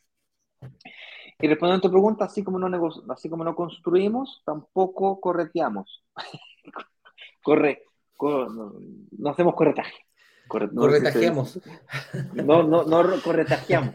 Y respondiendo a tu pregunta, así como no, así como no construimos, tampoco correteamos. Corre, no hacemos corretaje corretajeamos. No, no, no corretajeamos.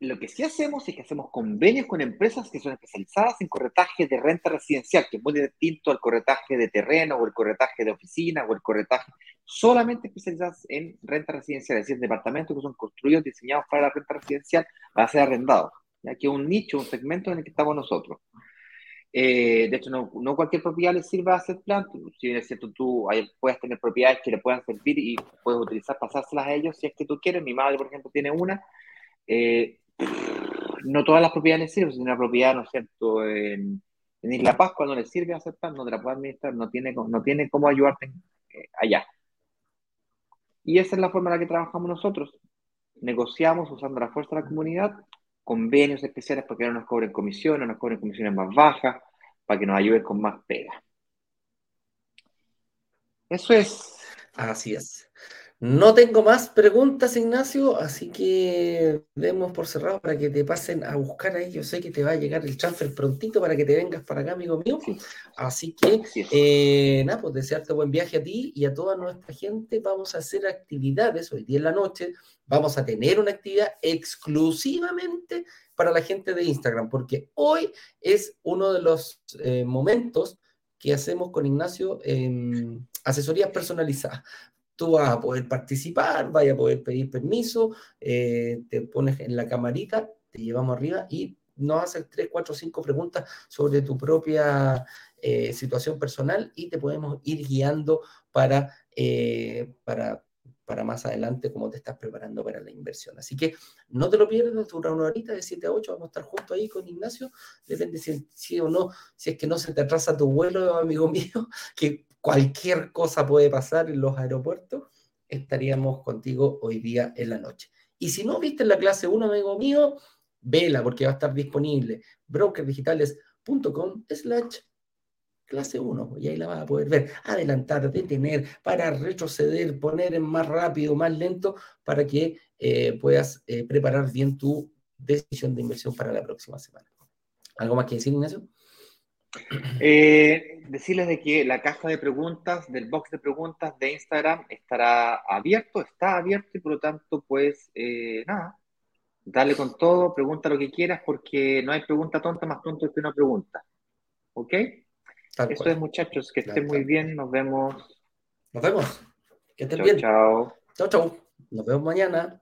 Lo que sí hacemos es que hacemos convenios con empresas que son especializadas en corretaje de renta residencial, que es muy distinto al corretaje de terreno o el corretaje de oficina o el corretaje solamente especializadas en renta residencial, es decir, departamentos que son construidos, diseñados para la renta residencial, para ser arrendados. Es un nicho, un segmento en el que estamos nosotros. Eh, de hecho, no, no, cualquier propiedad le sirve a hacer plan. Si bien es cierto, tú puedes tener propiedades que le puedan servir y puedes utilizar, pasárselas a ellos si es que tú quieres. Mi madre, por ejemplo, tiene una. Eh, no todas las propiedades le sirven. Si una propiedad, ¿no es cierto?, en, en Isla Pascua no le sirve hacer plan, no te la puede administrar, no tiene, no tiene cómo ayudarte eh, allá. Y esa es la forma en la que trabajamos nosotros. Negociamos usando la fuerza de la comunidad convenios especiales para que no nos cobren comisiones, no nos cobren comisiones más bajas, para que nos ayuden con más pega. Eso es. Así es. No tengo más preguntas, Ignacio, así que demos por cerrado para que te pasen a buscar ahí. Yo sé que te va a llegar el transfer prontito para que te vengas para acá, amigo mío. Así que, eh, nada, pues desearte buen viaje a ti y a toda nuestra gente. Vamos a hacer actividades hoy día en la noche. Vamos a tener una actividad exclusivamente para la gente de Instagram, porque hoy es uno de los eh, momentos que hacemos con Ignacio en asesorías personalizadas tú vas a poder participar, vaya a poder pedir permiso, eh, te pones en la camarita, te llevamos arriba y nos haces tres, cuatro, cinco preguntas sobre tu propia eh, situación personal y te podemos ir guiando para, eh, para, para más adelante cómo te estás preparando para la inversión. Así que no te lo pierdas, dura una horita de 7 a 8, vamos a estar juntos ahí con Ignacio, depende si, si o no, si es que no se te atrasa tu vuelo, amigo mío, que cualquier cosa puede pasar en los aeropuertos, estaríamos contigo hoy día en la noche. Y si no viste la clase 1, amigo mío, vela porque va a estar disponible brokerdigitales.com slash clase 1 y ahí la vas a poder ver, adelantar, detener, para retroceder, poner en más rápido, más lento, para que eh, puedas eh, preparar bien tu decisión de inversión para la próxima semana. ¿Algo más que decir, Ignacio? Eh, decirles de que la caja de preguntas del box de preguntas de Instagram estará abierto, está abierto y por lo tanto, pues eh, nada, dale con todo, pregunta lo que quieras porque no hay pregunta tonta más tonta que una pregunta. ¿Ok? Eso es, muchachos, que estén muy bien, nos vemos. Nos vemos. Que estén bien. Chao. Chao, chao. Nos vemos mañana.